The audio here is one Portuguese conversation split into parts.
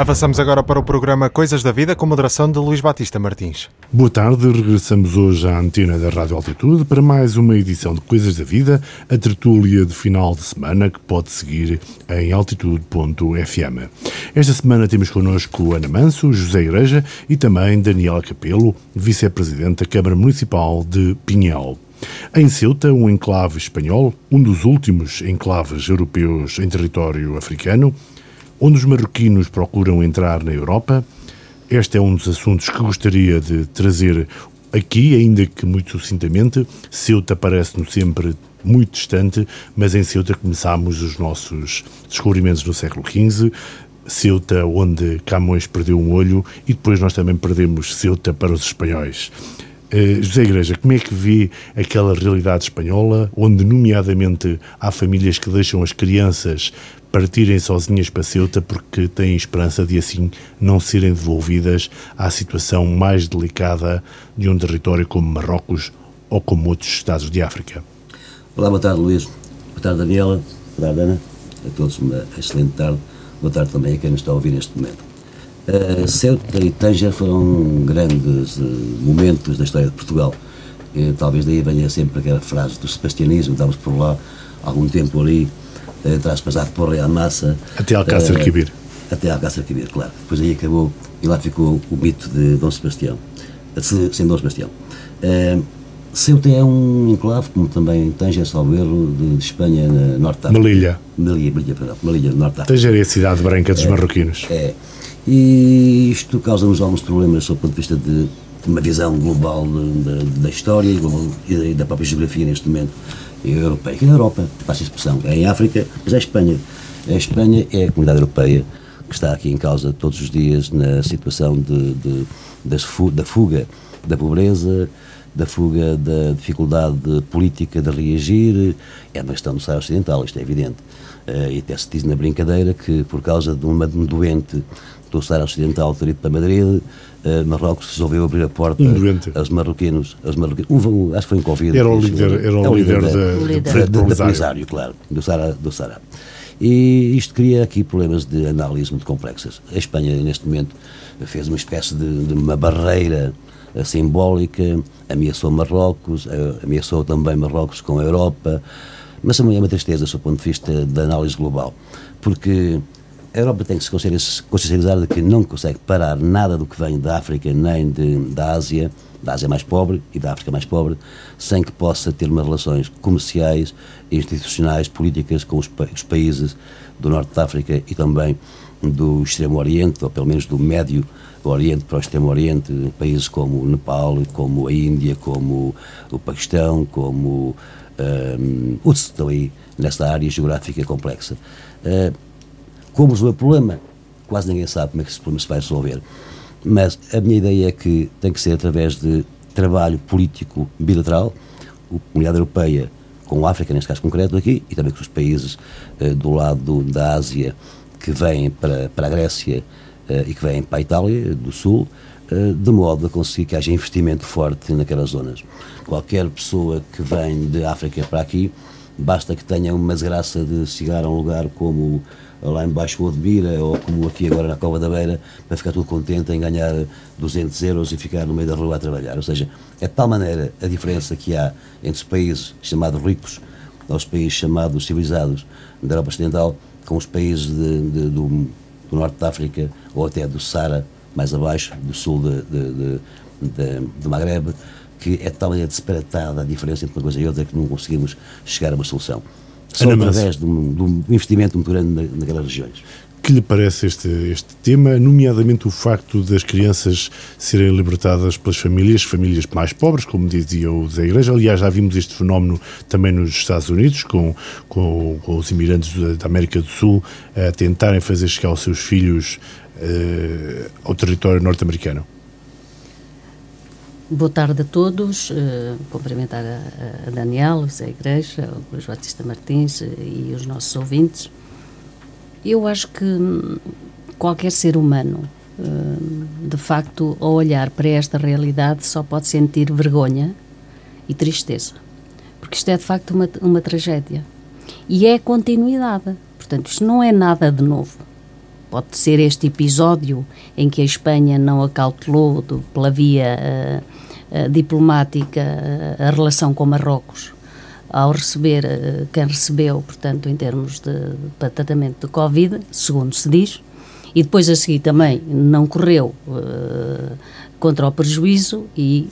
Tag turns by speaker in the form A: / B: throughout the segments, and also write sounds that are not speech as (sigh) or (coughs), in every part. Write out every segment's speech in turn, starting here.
A: Avançamos agora para o programa Coisas da Vida com moderação de Luís Batista Martins.
B: Boa tarde, regressamos hoje à antena da Rádio Altitude para mais uma edição de Coisas da Vida, a tertúlia de final de semana que pode seguir em altitude.fm. Esta semana temos connosco Ana Manso, José Igreja e também Daniela Capelo, vice-presidente da Câmara Municipal de Pinhel. Em Ceuta, um enclave espanhol, um dos últimos enclaves europeus em território africano, onde os marroquinos procuram entrar na Europa. Este é um dos assuntos que gostaria de trazer aqui, ainda que muito sucintamente. Ceuta parece-nos sempre muito distante, mas em Ceuta começámos os nossos descobrimentos no século XV. Ceuta, onde Camões perdeu um olho, e depois nós também perdemos Ceuta para os espanhóis. Uh, José Igreja, como é que vê aquela realidade espanhola, onde, nomeadamente, há famílias que deixam as crianças partirem sozinhas para Ceuta porque têm esperança de assim não serem devolvidas à situação mais delicada de um território como Marrocos ou como outros estados de África.
C: Olá, boa tarde Luís, boa tarde Daniela, boa tarde Ana, a todos uma excelente tarde, boa tarde também a quem nos está a ouvir neste momento. Uh, Ceuta e Tanger foram grandes uh, momentos da história de Portugal. Uh, talvez daí venha sempre aquela frase do sebastianismo, estávamos por lá algum tempo ali, uh, traz passar de porra à massa.
B: Até Alcácer uh, Quibir.
C: Até Alcácer Quibir, claro. Depois aí acabou e lá ficou o mito de Dom Sebastião, sem Dom Sebastião. Ceuta é um enclave, como também Tanger, salvo erro, de, de Espanha, na Norte África.
B: Melilla.
C: Melilla, Melilla, perdão. Melilla, Norte África.
B: Tanger é a cidade branca dos marroquinos.
C: É. E isto causa-nos alguns problemas sob o ponto de vista de uma visão global de, da história e da própria geografia neste momento europeia. Que na Europa, passa a expressão, é em África, mas é a Espanha. A Espanha é a comunidade europeia que está aqui em causa todos os dias na situação de, de, de da fuga da pobreza, da fuga da dificuldade política de reagir. É uma questão do Saara Ocidental, isto é evidente. Uh, e até se diz na brincadeira que, por causa de uma, um doente do Saara Ocidental ter ido para Madrid, uh, Marrocos resolveu abrir a porta
B: um
C: aos marroquinos. Aos marroquinos um, acho que foi um Covid.
B: Era o líder, era o, é o líder, líder da,
C: da, da, Polisário, claro, do Sara. Do Sara. E isto cria aqui problemas de análise muito complexas. A Espanha, neste momento, fez uma espécie de, de uma barreira uh, simbólica, ameaçou Marrocos, uh, ameaçou também Marrocos com a Europa, mas também é uma tristeza, do ponto de vista da análise global, porque a Europa tem que se consciencializar de que não consegue parar nada do que vem da África nem de, da Ásia, da Ásia mais pobre e da África mais pobre, sem que possa ter uma relações comerciais, institucionais, políticas com os, os países do Norte da África e também do Extremo Oriente, ou pelo menos do Médio Oriente para o Extremo Oriente, países como o Nepal, como a Índia, como o Paquistão, como um, o ali nessa área geográfica complexa. Uh, como resolver o problema? Quase ninguém sabe como é que esse problema se vai resolver. Mas a minha ideia é que tem que ser através de trabalho político bilateral, a Comunidade Europeia com a África, neste caso concreto aqui, e também com os países uh, do lado da Ásia que vêm para, para a Grécia uh, e que vêm para a Itália do Sul, uh, de modo a conseguir que haja investimento forte naquelas zonas. Qualquer pessoa que vem de África para aqui, basta que tenha uma desgraça de chegar a um lugar como lá embaixo o de Bira, ou como aqui agora na Cova da Beira, para ficar tudo contente em ganhar 200 euros e ficar no meio da rua a trabalhar. Ou seja, é de tal maneira a diferença que há entre os países chamados ricos, os países chamados civilizados da Europa Ocidental, com os países de, de, do, do, Norte da África, ou até do Sara, mais abaixo, do sul de, de, de, de Maghreb, que é tal maneira disparatada a diferença entre uma coisa e outra que não conseguimos chegar a uma solução só Ana através de um, de um, investimento muito grande naquelas regiões.
B: Que lhe parece este, este tema, nomeadamente o facto das crianças serem libertadas pelas famílias, famílias mais pobres, como dizia o Zé Igreja. Aliás, já vimos este fenómeno também nos Estados Unidos, com, com, com os imigrantes da América do Sul a tentarem fazer chegar os seus filhos uh, ao território norte-americano.
D: Boa tarde a todos. Uh, cumprimentar a, a Daniel, a Igreja, o Luís Batista Martins e os nossos ouvintes. Eu acho que qualquer ser humano, uh, de facto, ao olhar para esta realidade, só pode sentir vergonha e tristeza. Porque isto é, de facto, uma, uma tragédia. E é continuidade. Portanto, isto não é nada de novo. pode ser este episódio em que a Espanha não acautelou do, pela via uh, diplomática uh, a relação com Marrocos ao receber quem recebeu, portanto, em termos de, de tratamento de Covid, segundo se diz, e depois a seguir também não correu contra o prejuízo e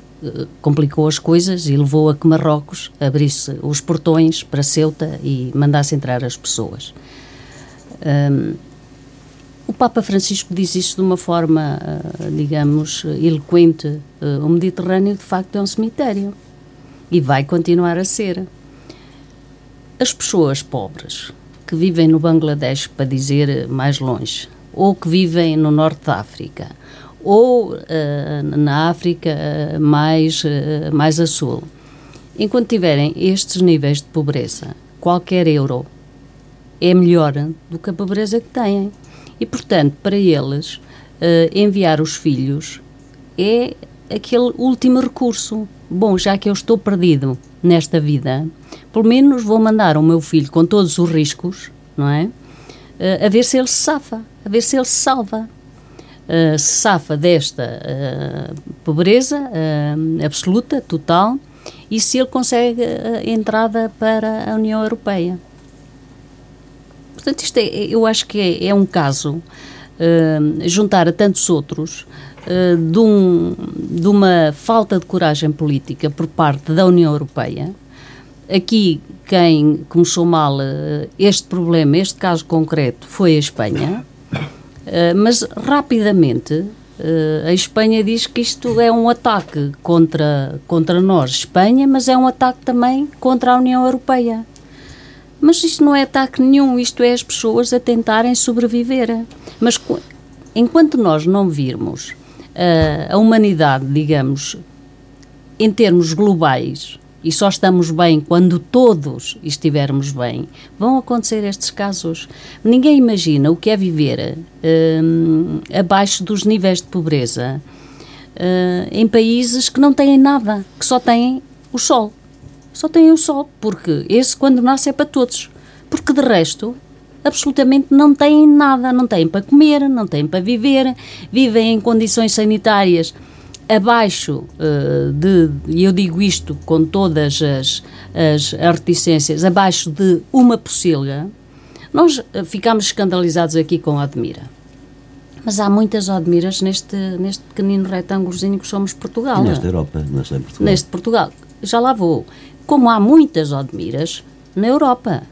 D: complicou as coisas e levou a que Marrocos abrisse os portões para Ceuta e mandasse entrar as pessoas. Um, o Papa Francisco diz isso de uma forma, uh, digamos, eloquente. Uh, o Mediterrâneo, de facto, é um cemitério e vai continuar a ser. As pessoas pobres que vivem no Bangladesh, para dizer mais longe, ou que vivem no norte da África, ou uh, na África mais, mais a sul, enquanto tiverem estes níveis de pobreza, qualquer euro é melhor do que a pobreza que têm. E, portanto, para eles, uh, enviar os filhos é aquele último recurso. Bom, já que eu estou perdido nesta vida, pelo menos vou mandar o meu filho com todos os riscos, não é? Uh, a ver se ele se safa, a ver se ele se salva. Uh, se safa desta pobreza absoluta, total, e se ele consegue a entrada para a União Europeia. Portanto, isto é, eu acho que é, é um caso, uh, juntar a tantos outros, uh, de, um, de uma falta de coragem política por parte da União Europeia. Aqui, quem começou mal uh, este problema, este caso concreto, foi a Espanha, (coughs) mas rapidamente a Espanha diz que isto é um ataque contra, contra nós, Espanha, mas é um ataque também contra a União Europeia. Mas isto não é ataque nenhum, isto é as pessoas a tentarem sobreviver. Mas enquanto nós não virmos uh, a humanidade, digamos, em termos globais, e só estamos bem quando todos estivermos bem, vão acontecer estes casos. Ninguém imagina o que é viver uh, abaixo dos níveis de pobreza uh, em países que não têm nada, que só têm o sol só têm o sol, porque esse, quando nasce, é para todos. Porque de resto, absolutamente não têm nada, não têm para comer, não têm para viver, vivem em condições sanitárias abaixo uh, de, e eu digo isto com todas as, as reticências, abaixo de uma pocilga, nós uh, ficamos escandalizados aqui com a Admira. Mas há muitas Admiras neste, neste pequenino retângulozinho que somos Portugal.
C: Nesta Europa, não é Portugal.
D: Neste Portugal. Já lá vou como há muitas Odmiras na Europa.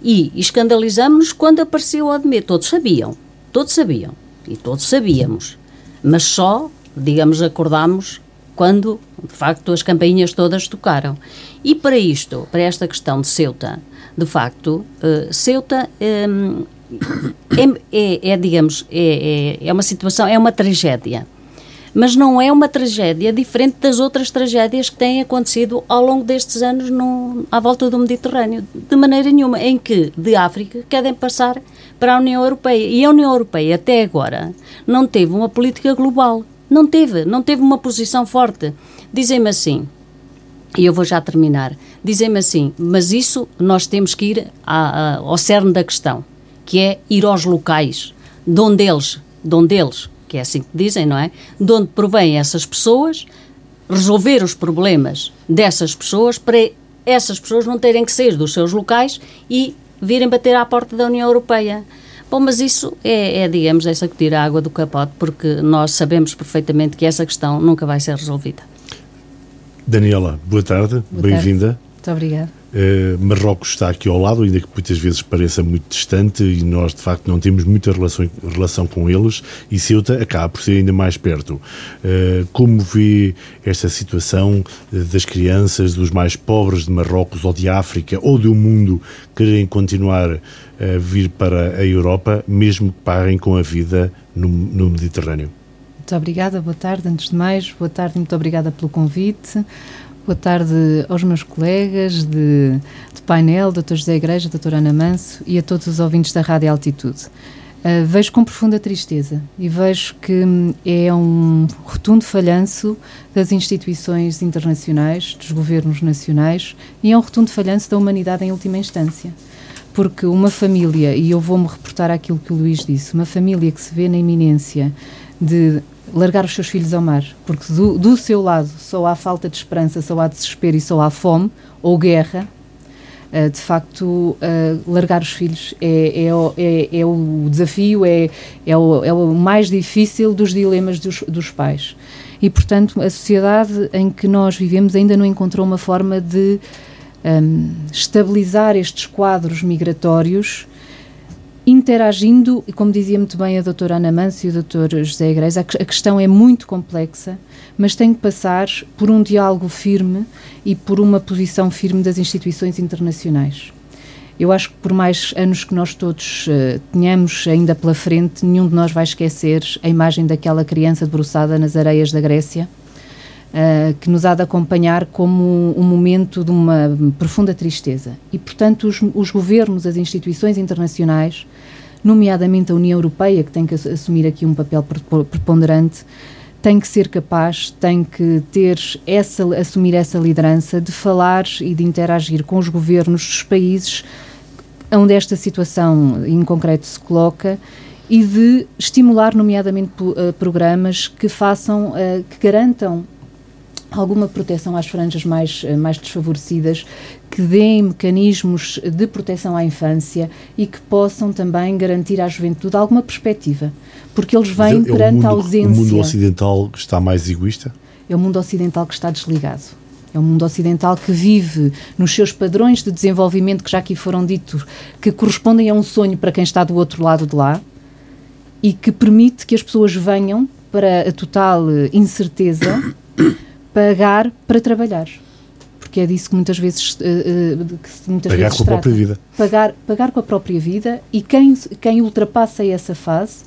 D: E escandalizamos-nos quando apareceu Odmir. Todos sabiam, todos sabiam, e todos sabíamos. Mas só, digamos, acordámos quando, de facto, as campainhas todas tocaram. E para isto, para esta questão de Ceuta, de facto, uh, Ceuta um, (coughs) é, é, é, digamos, é, é, é uma situação, é uma tragédia mas não é uma tragédia diferente das outras tragédias que têm acontecido ao longo destes anos no, à volta do Mediterrâneo, de maneira nenhuma, em que de África querem passar para a União Europeia. E a União Europeia, até agora, não teve uma política global. Não teve, não teve uma posição forte. Dizem-me assim, e eu vou já terminar, dizem-me assim, mas isso nós temos que ir ao cerne da questão, que é ir aos locais, de onde eles, de onde eles que é assim que dizem, não é? De onde provém essas pessoas, resolver os problemas dessas pessoas para essas pessoas não terem que sair dos seus locais e virem bater à porta da União Europeia. Bom, mas isso é, é digamos, essa que tira a água do capote, porque nós sabemos perfeitamente que essa questão nunca vai ser resolvida.
B: Daniela, boa tarde, bem-vinda.
E: Muito obrigada.
B: Uh, Marrocos está aqui ao lado, ainda que muitas vezes pareça muito distante e nós de facto não temos muita relação, relação com eles e Ceuta acaba por ser ainda mais perto. Uh, como vê esta situação uh, das crianças, dos mais pobres de Marrocos ou de África ou do mundo querem continuar a vir para a Europa, mesmo que parem com a vida no, no Mediterrâneo?
E: Muito obrigada, boa tarde. Antes de mais, boa tarde e muito obrigada pelo convite. Boa tarde aos meus colegas de, de painel, Dr. José Igreja, Dr. Ana Manso e a todos os ouvintes da Rádio Altitude. Uh, vejo com profunda tristeza e vejo que é um rotundo falhanço das instituições internacionais, dos governos nacionais e é um rotundo falhanço da humanidade em última instância. porque uma família, e eu vou-me reportar àquilo que o Luís disse, uma família que se vê na iminência de largar os seus filhos ao mar, porque do, do seu lado só há falta de esperança, só há desespero e só há fome ou guerra, uh, de facto, uh, largar os filhos é, é, é, é, o desafio, é, é, o, é o mais difícil dos dilemas dos, dos pais. E, portanto, a sociedade em que nós vivemos ainda não encontrou uma forma de um, estabilizar estes quadros migratórios interagindo, e como dizia muito bem a doutora Ana Manso e o doutor José Igreja, a questão é muito complexa, mas tem que passar por um diálogo firme e por uma posição firme das instituições internacionais. Eu acho que por mais anos que nós todos uh, tenhamos ainda pela frente, nenhum de nós vai esquecer a imagem daquela criança debruçada nas areias da Grécia, uh, que nos há de acompanhar como um momento de uma profunda tristeza. E, portanto, os, os governos, as instituições internacionais, nomeadamente a União Europeia, que tem que assumir aqui um papel preponderante, tem que ser capaz, tem que ter essa, assumir essa liderança de falar e de interagir com os governos dos países onde esta situação em concreto se coloca e de estimular, nomeadamente, uh, programas que façam, uh, que garantam alguma proteção às franjas mais, uh, mais desfavorecidas, que deem mecanismos de proteção à infância e que possam também garantir à juventude alguma perspectiva. Porque eles vêm é perante mundo, a ausência. O
B: mundo ocidental que está mais egoísta?
E: É o mundo ocidental que está desligado. É um mundo ocidental que vive nos seus padrões de desenvolvimento que já aqui foram ditos, que correspondem a um sonho para quem está do outro lado de lá e que permite que as pessoas venham para a total eh, incerteza pagar para trabalhar. Porque é disso que muitas vezes, uh, uh, que muitas
B: pagar
E: vezes
B: com a própria vida.
E: Pagar, pagar com a própria vida e quem, quem ultrapassa essa fase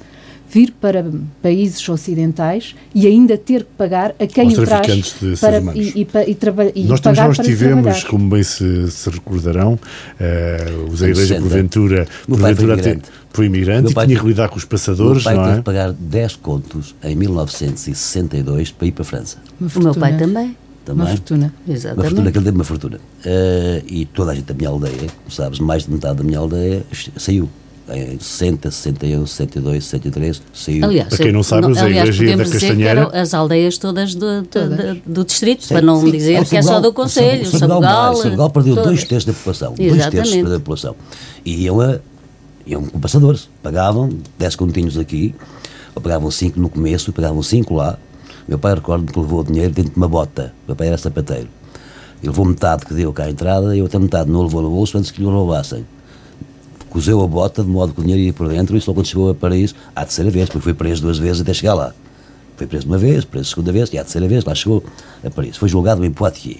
E: vir para países ocidentais e ainda ter que pagar a quem o traz para, e, e, e,
B: e Nós também já estivemos, como bem se, se recordarão, uh, os Igreja porventura, porventura foi imigrante, foi imigrante e tinha que lidar com os passadores,
C: meu pai
B: não
C: teve
B: é?
C: que pagar 10 contos em 1962 para ir para a França.
D: O meu pai também.
C: Também.
E: Uma fortuna.
C: Exatamente. Uma fortuna, aquele deu uma fortuna. Uh, e toda a gente da minha aldeia, sabes, mais de metade da minha aldeia saiu em 60, 61, 62, 63, saiu.
D: Aliás,
B: para quem não sabe, a Igreja da Castanheira.
D: as aldeias todas do, todas. do, do distrito, sim, para não sim. dizer é que é só do Conselho. O Sabugal,
C: Sabugal perdeu todas. dois terços da população. Exatamente. Dois terços da população. E iam, a, iam com passadores. Pagavam 10 continhos aqui, ou pagavam 5 no começo, pagavam 5 lá. Meu pai recorda que levou o dinheiro dentro de uma bota. Meu pai era sapateiro. Ele levou metade que deu cá à entrada e outra metade não levou no bolso antes que lhe roubassem cozeu a bota de modo que o dinheiro ia por dentro e só quando chegou a Paris, à terceira vez, porque foi preso duas vezes até chegar lá. Foi preso uma vez, preso segunda vez e à terceira vez lá chegou a Paris. Foi julgado em Poitiers.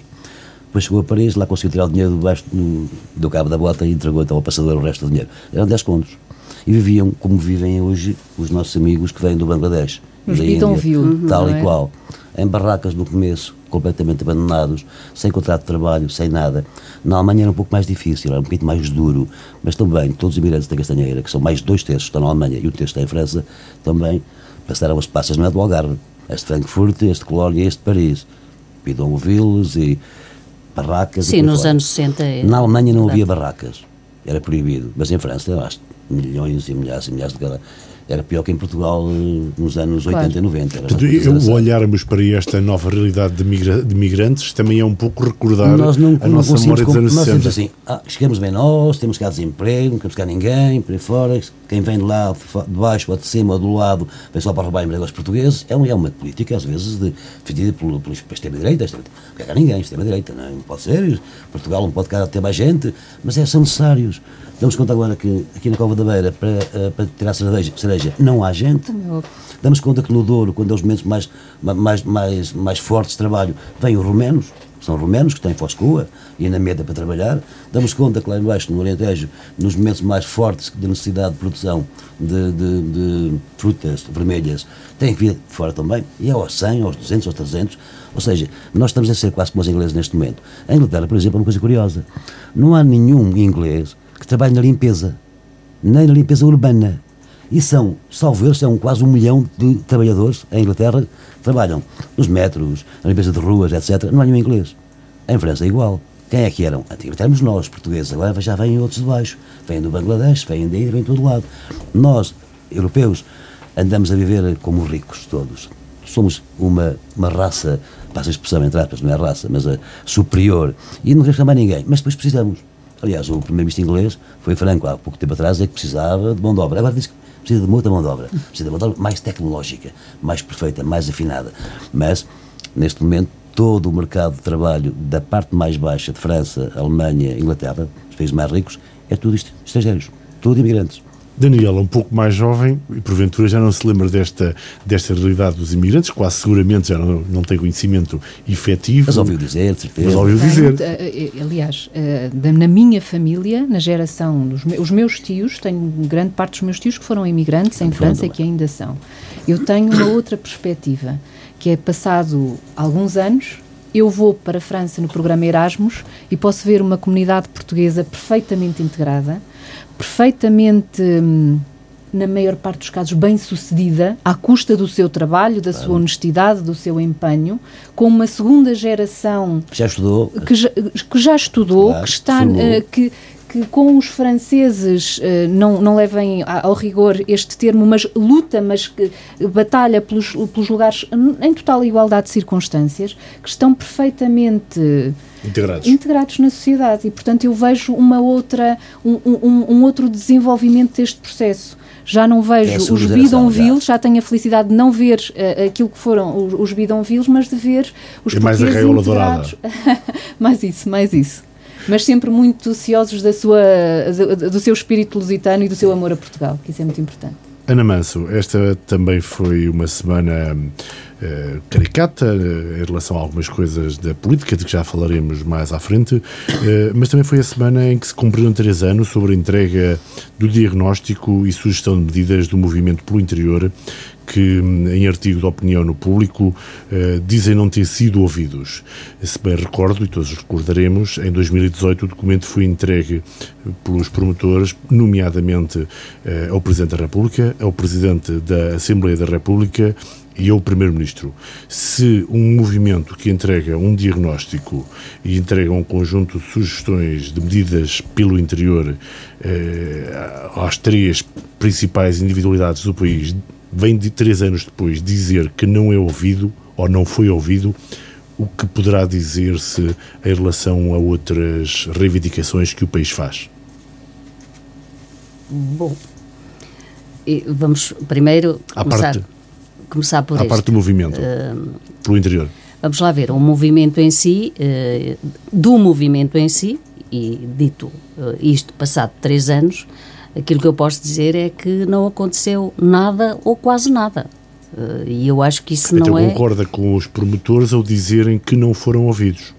C: Depois chegou a Paris, lá conseguiu tirar o dinheiro debaixo do, do cabo da bota e entregou então ao passador o resto do dinheiro. Eram 10 contos. E viviam como vivem hoje os nossos amigos que vêm do Bangladesh.
E: Nos Bidonville.
C: Tal e é? qual. Em barracas no começo, completamente abandonados, sem contrato de trabalho, sem nada. Na Alemanha era um pouco mais difícil, era um pouquinho mais duro, mas também todos os imigrantes da Castanheira, que são mais dois terços estão na Alemanha e um terço está em França, também passaram as passas não é do Algarve, este Frankfurt, este Colónia, este Paris, Bidonvilles e barracas.
D: Sim, nos fora. anos 60. É
C: na Alemanha não havia barracas, era proibido, mas em França, acho milhões e milhares e milhares de cada era pior que em Portugal eh, nos anos claro. 80 e 90.
B: Portanto, olharmos para esta nova realidade de, migra de migrantes também é um pouco recordar
C: nós não,
B: a nossa memória dos anos
C: nós 60. assim, ah, chegamos bem nós, temos cá desemprego, não temos cá ninguém, por aí fora, quem vem de lá, de baixo ou de cima ou do lado, vem só para roubar emprego aos portugueses, é, é uma política às vezes de, defendida pelo, pelo extrema-direita, não quer cá ninguém, extrema-direita, não, não pode ser, Portugal não pode cá ter mais gente, mas é, são necessários. Damos conta agora que aqui na Cova da Beira, para, uh, para tirar cereja, cereja, não há gente. Damos conta que no Douro, quando é os momentos mais, mais, mais, mais fortes de trabalho, vêm os romenos, são romenos que têm Foscoa e na Meda para trabalhar. Damos conta que lá embaixo, no Orientejo, nos momentos mais fortes de necessidade de produção de, de, de frutas vermelhas, têm que vir fora também. E é aos 100, aos 200, aos 300. Ou seja, nós estamos a ser quase como os ingleses neste momento. A Inglaterra, por exemplo, é uma coisa curiosa. Não há nenhum inglês que trabalham na limpeza, nem na limpeza urbana. E são, salvo eles, são quase um milhão de trabalhadores em Inglaterra que trabalham nos metros, na limpeza de ruas, etc. Não há nenhum inglês. Em França é igual. Quem é que eram? Antigamente éramos nós, portugueses, agora já vêm outros de baixo. Vêm do Bangladesh, vêm da Índia, vêm de todo lado. Nós, europeus, andamos a viver como ricos todos. Somos uma, uma raça, passa a expressão entre aspas, não é raça, mas a superior. E não queremos chamar ninguém, mas depois precisamos. Aliás, o primeiro-ministro inglês foi franco há pouco tempo atrás, é que precisava de mão de obra. Agora diz que precisa de muita mão de obra. Precisa de mão de obra mais tecnológica, mais perfeita, mais afinada. Mas, neste momento, todo o mercado de trabalho da parte mais baixa de França, Alemanha, Inglaterra, os países mais ricos, é tudo estrangeiros, tudo imigrantes.
B: Daniela, um pouco mais jovem, e porventura já não se lembra desta, desta realidade dos imigrantes, quase seguramente já não, não tem conhecimento efetivo.
C: Mas ouviu dizer, de certeza.
B: Mas ouviu dizer.
E: Eh, eh, aliás, eh, na minha família, na geração dos meus, os meus tios, tenho grande parte dos meus tios que foram imigrantes em França e que ainda são. Eu tenho uma outra perspectiva, que é passado alguns anos, eu vou para a França no programa Erasmus e posso ver uma comunidade portuguesa perfeitamente integrada, perfeitamente, hum, na maior parte dos casos, bem sucedida, à custa do seu trabalho, da sua honestidade, do seu empenho, com uma segunda geração
C: que já estudou,
E: que já, que já estudou, claro, que está, uh, que que com os franceses uh, não, não levem ao rigor este termo, mas luta, mas que batalha pelos, pelos lugares em total igualdade de circunstâncias, que estão perfeitamente
B: integrados.
E: integrados na sociedade e, portanto, eu vejo uma outra, um, um, um outro desenvolvimento deste processo já não vejo é os bidonvilles, já tenho a felicidade de não ver uh, aquilo que foram os, os bidonvilles, mas de ver os
B: é mais a integrados. (laughs)
E: mais isso, mais isso mas sempre muito ciosos da sua, do, do seu espírito lusitano e do seu amor a Portugal, que isso é muito importante.
B: Ana Manso, esta também foi uma semana uh, caricata uh, em relação a algumas coisas da política, de que já falaremos mais à frente, uh, mas também foi a semana em que se cumpriram três anos sobre a entrega do diagnóstico e sugestão de medidas do movimento pelo interior, que, em artigo de opinião no público, eh, dizem não ter sido ouvidos. Se bem recordo, e todos recordaremos, em 2018 o documento foi entregue pelos promotores, nomeadamente eh, ao Presidente da República, ao Presidente da Assembleia da República e ao Primeiro-Ministro. Se um movimento que entrega um diagnóstico e entrega um conjunto de sugestões de medidas pelo interior eh, às três principais individualidades do país vem de três anos depois dizer que não é ouvido ou não foi ouvido, o que poderá dizer-se em relação a outras reivindicações que o país faz?
D: Bom, vamos primeiro começar, parte, começar por
B: a parte do movimento, uh, pelo interior.
D: Vamos lá ver, o movimento em si, uh, do movimento em si, e dito uh, isto passado três anos, aquilo que eu posso dizer é que não aconteceu nada ou quase nada. Uh, e eu acho que isso
B: então
D: não é.
B: concorda com os promotores ao dizerem que não foram ouvidos?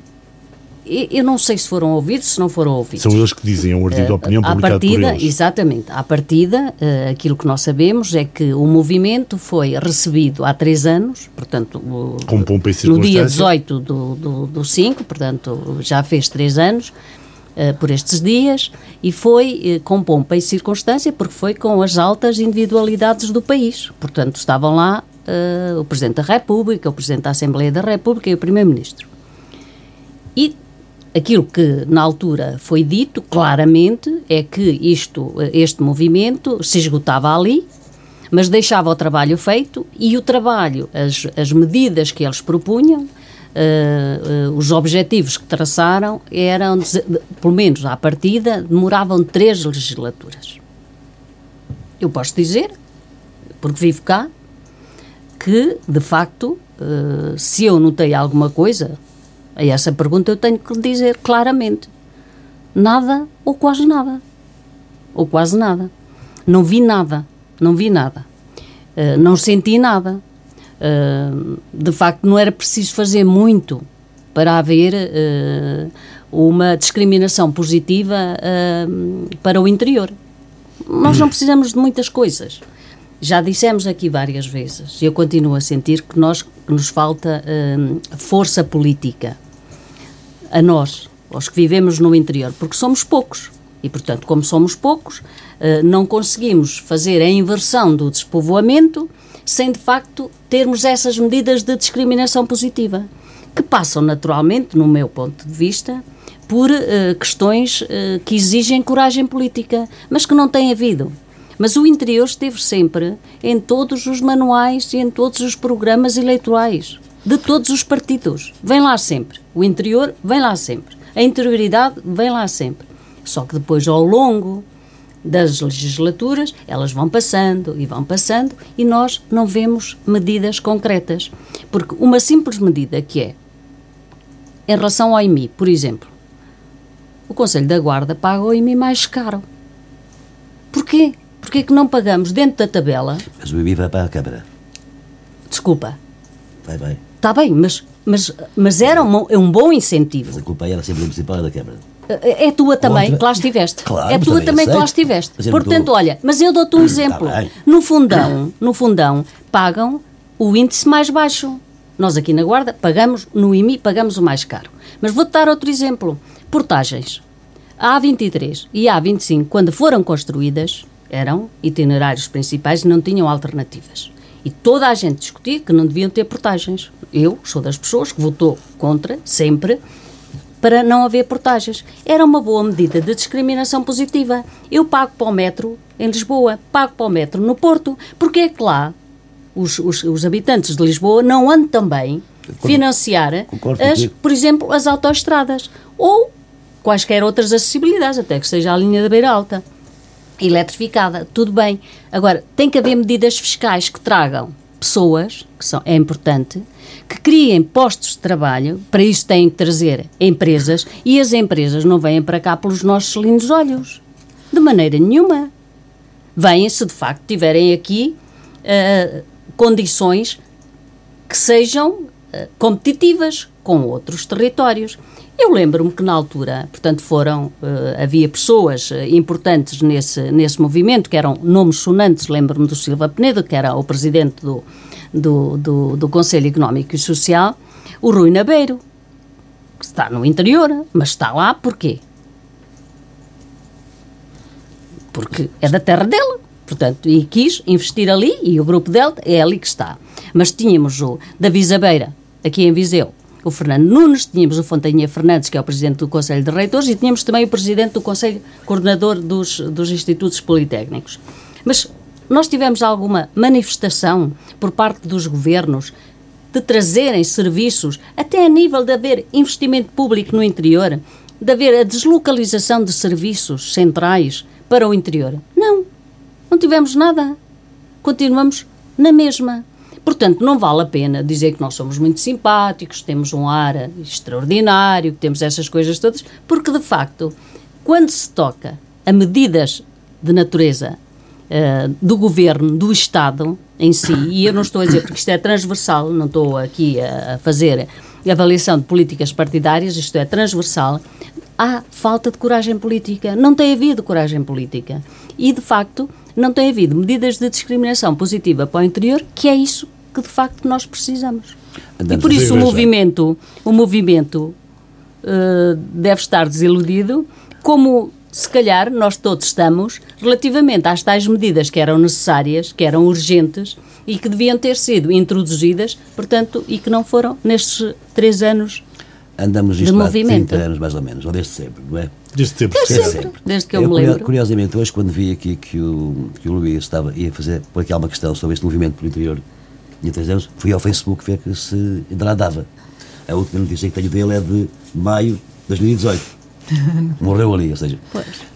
D: Eu não sei se foram ouvidos, se não foram ouvidos.
B: São eles que dizem, é um artigo de opinião uh, publicado
D: partida,
B: por eles.
D: Exatamente. À partida, uh, aquilo que nós sabemos é que o movimento foi recebido há três anos, portanto,
B: Com pompa e
D: no dia 18 do, do, do 5, portanto, já fez três anos, uh, por estes dias e foi uh, com pompa e circunstância, porque foi com as altas individualidades do país. Portanto, estavam lá uh, o Presidente da República, o Presidente da Assembleia da República e o Primeiro-Ministro. E aquilo que na altura foi dito claramente é que isto, este movimento se esgotava ali, mas deixava o trabalho feito e o trabalho, as, as medidas que eles propunham, Uh, uh, os objetivos que traçaram eram, pelo menos à partida, demoravam três legislaturas. Eu posso dizer, porque vivo cá, que, de facto, uh, se eu notei alguma coisa, a essa pergunta eu tenho que dizer claramente: nada ou quase nada. Ou quase nada. Não vi nada. Não vi nada. não senti nada Uh, de facto, não era preciso fazer muito para haver uh, uma discriminação positiva uh, para o interior. Nós não precisamos de muitas coisas. Já dissemos aqui várias vezes, e eu continuo a sentir que, nós, que nos falta força política. A nós, aos que vivemos no interior, porque somos poucos. E, portanto, como somos poucos, não conseguimos fazer a inversão do despovoamento sem de facto termos essas medidas de discriminação positiva, que passam naturalmente, no meu ponto de vista, por uh, questões uh, que exigem coragem política, mas que não tem havido. Mas o interior esteve sempre em todos os manuais e em todos os programas eleitorais de todos os partidos. Vem lá sempre. O interior vem lá sempre. A interioridade vem lá sempre. Só que depois, ao longo das legislaturas, elas vão passando e vão passando e nós não vemos medidas concretas. Porque uma simples medida que é, em relação ao IMI, por exemplo, o Conselho da Guarda paga o IMI mais caro. Porquê? Porquê é que não pagamos dentro da tabela?
C: Mas o IMI vai para a Câmara.
D: Desculpa.
C: Vai, vai.
D: Está bem, mas, mas, mas era um, é um bom incentivo.
C: Mas a culpa era sempre municipal da Câmara.
D: É tua também,
C: Contra...
D: que lá estiveste.
C: Claro,
D: é tua
C: também,
D: também que lá estiveste. Portanto,
C: tô...
D: olha, mas eu dou-te um exemplo.
C: Tá
D: no fundão, no fundão, pagam o índice mais baixo. Nós aqui na Guarda pagamos, no IMI, pagamos o mais caro. Mas vou-te dar outro exemplo. Portagens. A A23 e a A25, quando foram construídas, eram itinerários principais e não tinham alternativas. E toda a gente discutia que não deviam ter portagens. Eu sou das pessoas que votou contra, sempre, para não haver portagens. Era uma boa medida de discriminação positiva. Eu pago para o metro em Lisboa, pago para o metro no Porto, porque é que lá os, os, os habitantes de Lisboa não andam também financiar,
C: Concordo
D: as,
C: contigo.
D: por exemplo, as autoestradas ou quaisquer outras acessibilidades, até que seja a linha da Beira Alta eletrificada, tudo bem. Agora, tem que haver medidas fiscais que tragam pessoas, que são, é importante, que criem postos de trabalho, para isso têm que trazer empresas, e as empresas não vêm para cá pelos nossos lindos olhos. De maneira nenhuma. Vêm se de facto tiverem aqui uh, condições que sejam uh, competitivas com outros territórios. Eu lembro-me que na altura, portanto, foram, uh, havia pessoas uh, importantes nesse, nesse movimento, que eram nomes sonantes, lembro-me do Silva Penedo, que era o presidente do, do, do, do, Conselho Económico e Social, o Rui Nabeiro, que está no interior, mas está lá porquê? Porque é da terra dele, portanto, e quis investir ali, e o Grupo Delta é ali que está. Mas tínhamos o Davi Zabeira, aqui em Viseu, o Fernando Nunes, tínhamos o Fontanha Fernandes, que é o presidente do Conselho de Reitores, e tínhamos também o presidente do Conselho Coordenador dos, dos Institutos Politécnicos. Mas nós tivemos alguma manifestação por parte dos governos de trazerem serviços, até a nível de haver investimento público no interior, de haver a deslocalização de serviços centrais para o interior? Não, não tivemos nada. Continuamos na mesma. Portanto, não vale a pena dizer que nós somos muito simpáticos, temos um ar extraordinário, temos essas coisas todas, porque de facto, quando se toca a medidas de natureza uh, do governo, do Estado em si, e eu não estou a dizer porque isto é transversal, não estou aqui a fazer avaliação de políticas partidárias, isto é transversal, há falta de coragem política. Não tem havido coragem política. E, de facto, não tem havido medidas de discriminação positiva para o interior, que é isso que de facto nós precisamos.
C: Andamos
D: e por isso o movimento, o movimento uh, deve estar desiludido, como se calhar nós todos estamos, relativamente às tais medidas que eram necessárias, que eram urgentes e que deviam ter sido introduzidas, portanto, e que não foram nestes três anos
C: Andamos
D: de
C: isto há
D: movimento.
C: 30 anos, mais ou menos, ou desde sempre, não é?
B: Desde sempre.
D: Desde
C: Desde
D: sempre,
C: sempre.
D: desde que eu,
C: Eu,
D: me lembro.
C: Curiosamente, hoje, quando vi aqui que o, que o Luís estava, ia fazer por aqui alguma questão sobre este movimento pelo interior, tinha três anos, fui ao Facebook ver que se ainda lá dava. A última notícia que tenho dele é de maio de 2018. (laughs) Morreu ali, ou seja,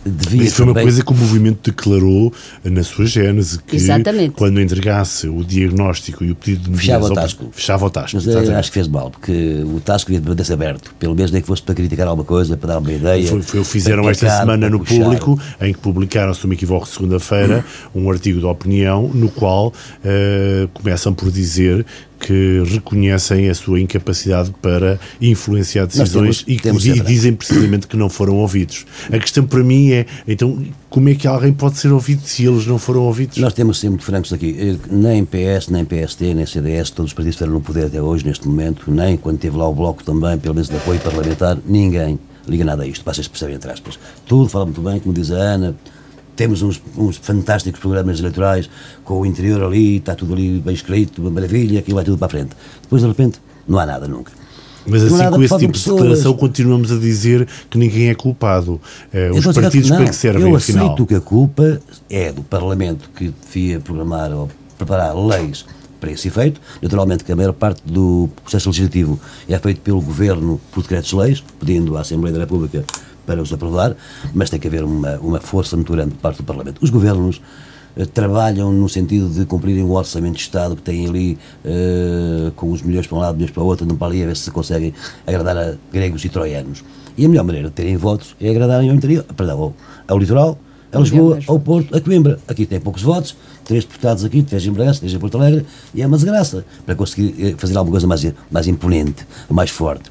C: devia
B: Isso foi uma coisa que o movimento declarou na sua gênese, que
D: Exatamente.
B: quando entregasse o diagnóstico e o pedido de medidas
C: Fechava o tasco.
B: Fechava o tasco.
C: Mas eu
B: exatamente.
C: acho que fez mal, porque o Tasco devia permanecer aberto, pelo menos nem que fosse para criticar alguma coisa, para dar uma ideia.
B: Foi, foi o que fizeram esta semana no
C: puxar.
B: público, em que publicaram, se não me equivoco, segunda-feira, um artigo de opinião no qual eh, começam por dizer que reconhecem a sua incapacidade para influenciar decisões
C: temos-
B: e,
C: temos
B: e dizem precisamente que não foram ouvidos. A questão para mim é, então, como é que alguém pode ser ouvido se eles não foram ouvidos?
C: Nós temos sempre francos aqui, eh, nem PS, nem PST, nem CDS, todos os partidos estiveram no poder até hoje, neste momento, nem quando teve lá o Bloco também, pelo menos de apoio parlamentar, ninguém liga nada a isto, a expressão entre aspas. Tudo fala muito bem, como diz a Ana, temos uns, uns fantásticos programas eleitorais com o interior ali, está tudo ali bem escrito, uma maravilha, aquilo vai tudo para a frente. Depois, de repente, não há nada nunca.
B: Mas assim, com esse tipo de declaração, continuamos a dizer que ninguém é culpado. Eh, os partidos para que servem,
C: eu
B: afinal?
C: Eu aceito que a culpa é do Parlamento que devia programar ou preparar leis para esse efeito. Naturalmente que a maior parte do processo legislativo é feito pelo Governo por decretos-leis, pedindo à Assembleia da República para os aprovar, mas tem que haver uma, uma força muito grande por parte do Parlamento. Os governos uh, trabalham no sentido de cumprirem o orçamento de Estado que têm ali uh, com os milhões para um lado, milhões para o outro, não para ali a ver se conseguem agradar a gregos e troianos. E a melhor maneira de terem votos é agradarem ao interior, perdão, ao, ao litoral, a Lisboa, ao Porto, a Coimbra. Aqui tem poucos votos, três deputados aqui, três em Bragança, três em Porto Alegre, e é uma desgraça para conseguir eh, fazer alguma coisa mais, mais imponente, mais forte.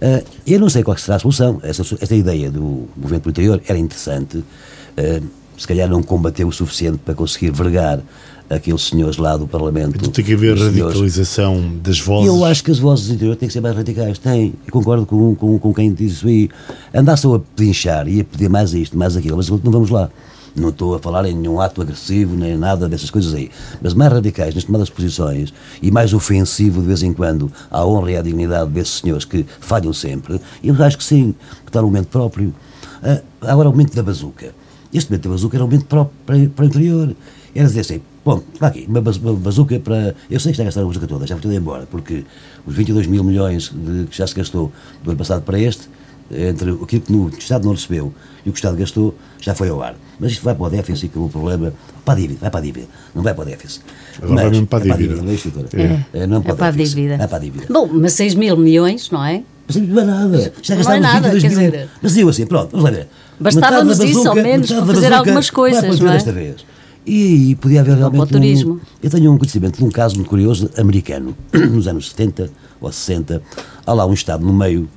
C: Uh, eu não sei qual será a solução. Essa, esta ideia do movimento do interior era interessante. Uh, se calhar não combateu o suficiente para conseguir vergar aqueles senhores lá do Parlamento.
B: Então tem que haver radicalização senhores. das vozes.
C: Eu acho que as vozes do interior têm que ser mais radicais. Tem. Eu concordo com, com, com quem diz isso aí. Andar só a pedinchar e a pedir mais isto, mais aquilo, mas não vamos lá. Não estou a falar em nenhum ato agressivo, nem nada dessas coisas aí. Mas mais radicais nas tomadas de posições e mais ofensivo de vez em quando à honra e à dignidade desses senhores que falham sempre, eu acho que sim, que está no momento próprio. Uh, agora, o momento da bazuca. Este momento da bazuca era o momento próprio para, o interior. Era dizer assim, bom, está aqui, uma, bazuca para. Eu sei que está a gastar a bazuca toda, já foi tudo embora, porque os 22 mil milhões de, que já se gastou do ano passado para este, entre aquilo que o Estado não recebeu e o que o Estado gastou, já foi ao ar. Mas isto vai para o déficit, que é o problema. Para a dívida, vai para a dívida, não vai para o déficit.
B: Agora mas, vai mesmo para a dívida.
C: É para a dívida,
D: não é, é. não para, é para a dívida.
C: É para a dívida.
D: Bom, mas 6 mil milhões, não é?
C: Mas não é nada. Já
D: não é nada, quer dizer...
C: Mas eu assim, pronto, vamos lá ver.
D: Bastava-nos isso, ao menos, para fazer algumas coisas, não é?
C: Desta vez. E, e podia haver realmente.
D: Para o turismo.
C: Um, eu tenho um conhecimento de um caso muito curioso americano, (clears throat) nos anos 70 ou 60. Há lá um Estado no meio,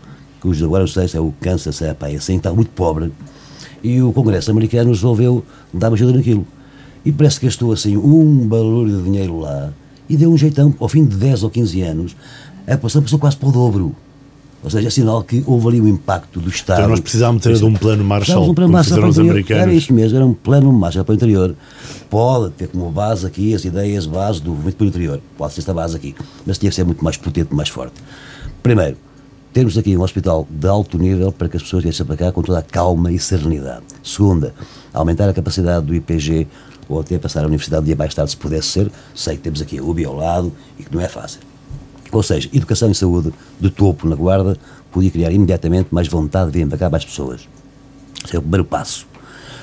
C: cujo agora não sei se é o Kansas, é, pá, é assim, está muito pobre, e o Congresso americano resolveu dar uma ajuda naquilo. E parece que gastou assim um barulho de dinheiro lá e deu um jeitão, ao fim de 10 ou 15 anos, a população passou quase para o dobro. Ou seja, é sinal que houve ali um impacto do Estado.
B: Então nós precisávamos ter de um plano Marshall, um plano Marshall para os americanos.
C: Era isso mesmo, era um plano Marshall para o interior. Pode ter como base aqui as ideias base do movimento para o interior. Pode ser esta base aqui. Mas tinha que ser muito mais potente, mais forte. Primeiro, termos aqui um hospital de alto nível para que as pessoas viessem para cá com toda a calma e serenidade. Segunda, aumentar a capacidade do IPG ou até passar a universidade dia mais tarde, se pudesse ser. Sei que temos aqui a UBI ao lado e que não é fácil. Ou seja, educação e saúde de topo na Guarda podia criar imediatamente mais vontade de vir para cá as pessoas. Esse é o primeiro passo.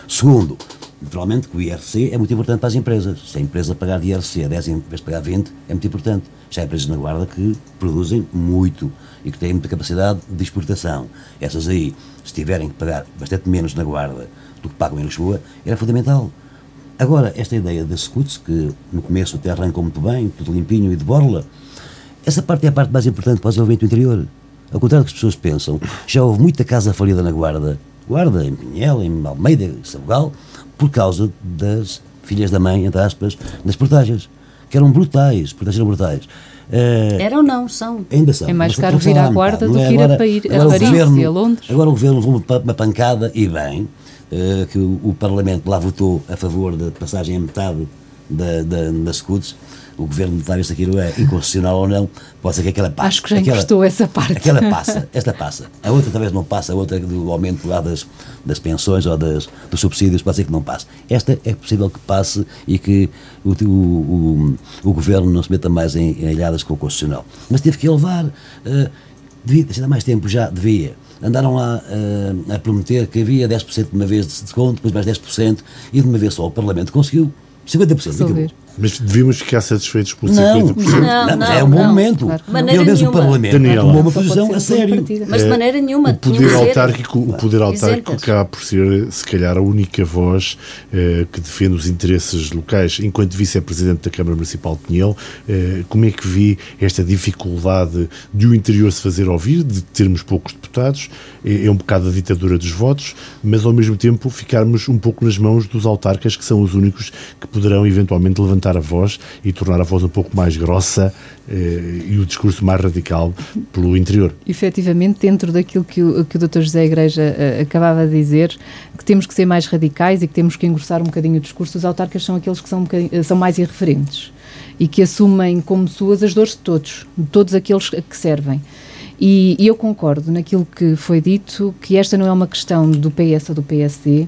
C: Segundo, naturalmente que o IRC é muito importante para as empresas. Se a empresa pagar de IRC a 10 em vez de pagar 20, é muito importante. Já há empresas na Guarda que produzem muito e que têm muita capacidade de exportação. Essas aí, se tiverem que pagar bastante menos na Guarda do que pagam em Lisboa, era fundamental. Agora, esta ideia da Scuts, que no começo até arrancou muito bem, tudo limpinho e de borla, essa parte é a parte mais importante para o desenvolvimento interior. Ao contrário do que as pessoas pensam, já houve muita casa falida na Guarda, Guarda, em Pinhel, em Almeida, em Sabugal, por causa das filhas da mãe, entre aspas, das portagens, que eram brutais, portagens eram brutais.
D: Uh, eram não, são.
C: Ainda são.
E: É mais caro vir à Guarda do é? que ir agora, a, Pair, a Paris governo, e a Londres.
C: Agora o Governo levou uma, uma pancada, e bem, uh, que o, o, Parlamento lá votou a favor da passagem a metade da, da, das escudos, o governo de ver se aquilo é inconstitucional ou não, pode ser que aquela passe.
E: Acho que já
C: aquela,
E: essa parte.
C: Aquela passa, esta passa. A outra talvez não passa, a outra do aumento lá das, das pensões ou das, dos subsídios, pode ser que não passe. Esta é possível que passe e que o, o, o, o governo não se meta mais em, em alhadas com o constitucional. Mas teve que levar, uh, devia ter mais tempo já, devia andaram lá uh, a prometer que havia 10% de uma vez de desconto, depois mais 10%, e de uma vez só o Parlamento conseguiu 50%.
B: Mas devíamos ficar satisfeitos por 50%.
C: Não, não, não, é um bom momento. Claro.
D: Maneira
C: mesmo o Parlamento Daniela, tomou uma posição a sério.
D: Mas de maneira nenhuma.
B: O poder autárquico, o poder autárquico acaba por ser, se calhar, a única voz eh, que defende os interesses locais. Enquanto vice-presidente da Câmara Municipal de Pinhel, eh, como é que vi esta dificuldade de o interior se fazer ouvir, de termos poucos deputados? É, é um bocado a ditadura dos votos, mas ao mesmo tempo ficarmos um pouco nas mãos dos autarcas, que são os únicos que poderão eventualmente a voz e tornar a voz um pouco mais grossa eh, e o discurso mais radical pelo interior.
E: Efetivamente, dentro daquilo que o, que o Dr. José Igreja uh, acabava de dizer, que temos que ser mais radicais e que temos que engrossar um bocadinho o discurso, os autarcas são aqueles que são, um são mais irreferentes e que assumem como suas as dores de todos, de todos aqueles que servem. E, e eu concordo naquilo que foi dito, que esta não é uma questão do PS ou do PSD,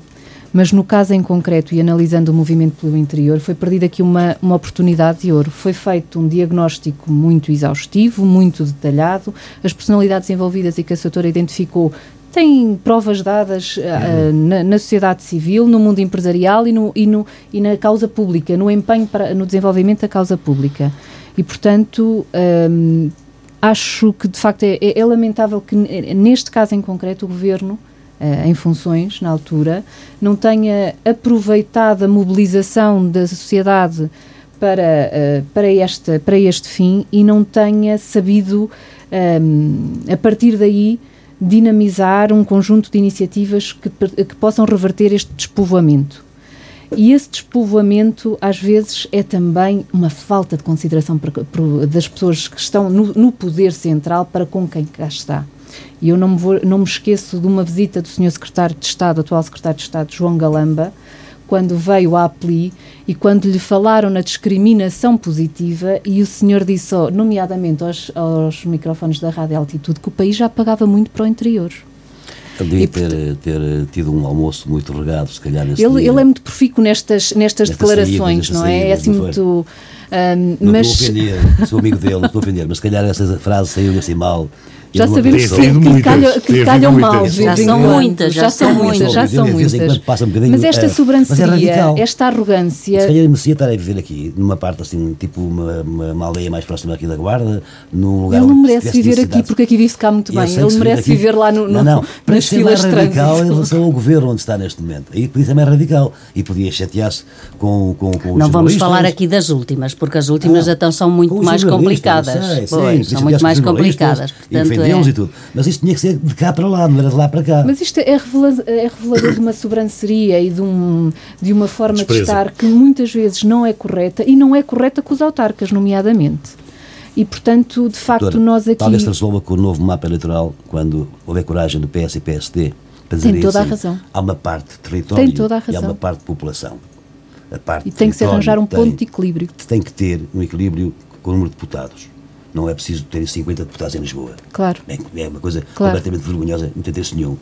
E: mas no caso em concreto e analisando o movimento pelo interior, foi perdida aqui uma, uma oportunidade de ouro. Foi feito um diagnóstico muito exaustivo, muito detalhado, as personalidades envolvidas e que a doutora identificou têm provas dadas uh, na, na, sociedade civil, no mundo empresarial e, no, e, no, e na causa pública, no empenho para, no desenvolvimento da causa pública. E, portanto, um, acho que de facto é, é, lamentável que neste caso em concreto o governo em funções na altura não tenha aproveitado a mobilização da sociedade para uh, para este para este fim e não tenha sabido um, a partir daí dinamizar um conjunto de iniciativas que, que possam reverter este despovoamento. E esse despovoamento, às vezes, é também uma falta de consideração das pessoas que estão no, no, poder central para com quem cá está. E eu não me, vou, não me esqueço de uma visita do Sr. Secretário de Estado, atual Secretário de Estado, João Galamba, quando veio à APLI e quando lhe falaram na discriminação positiva e o senhor disse, nomeadamente aos, aos microfones da Rádio Altitude, que o país já pagava muito para o interior.
C: Ele devia ter, ter, tido um almoço muito regado, se calhar. Nesse
E: ele, ele é muito profícuo nestas, nestas declarações, não é? é assim muito.
C: Um, não mas... estou a ofender, sou amigo dele, não estou a ofender, mas se calhar essa frase saiu assim mal
E: já sabemos que, que, calham, que calham mal.
D: Já são muitas, já são muitas,
E: já são muitas. Mas esta sobranceria, esta arrogância.
C: Se calhar merecia estar a viver aqui, numa parte assim, tipo uma, uma, aldeia mais próxima aqui da Guarda, num lugar.
E: Ele não merece viver aqui, porque aqui vive-se cá muito bem. Ele merece viver lá no,
C: não, não, para ser mais radical em relação ao governo onde está neste momento. Aí podia ser mais radical e podia chatear-se com, com, com os
D: Não vamos falar aqui das últimas, porque as últimas ah, então são muito mais complicadas. São muito mais complicadas.
C: Portanto, é... e tudo. Mas isto tinha que ser de cá para lá, não era de lá para cá.
E: Mas isto é, revelador, é revelador de uma sobranceria e de, um, de uma forma Despreza. de estar que muitas vezes não é correta e não é correta com os autarcas, nomeadamente. E, portanto, de facto, Doutora, nós aqui.
C: Talvez se resolva com o novo mapa eleitoral, quando houver coragem do PS e PSD para dizer
E: Tem toda
C: assim,
E: a razão.
C: Há uma parte de território
E: tem toda a razão.
C: e há uma parte de população.
E: A parte e tem que se arranjar um
C: tem,
E: ponto de equilíbrio.
C: Tem que ter um equilíbrio com o número de deputados não é preciso ter 50 deputados em Lisboa.
E: Claro.
C: É, é uma coisa claro. completamente vergonhosa, não tem interesse nenhum.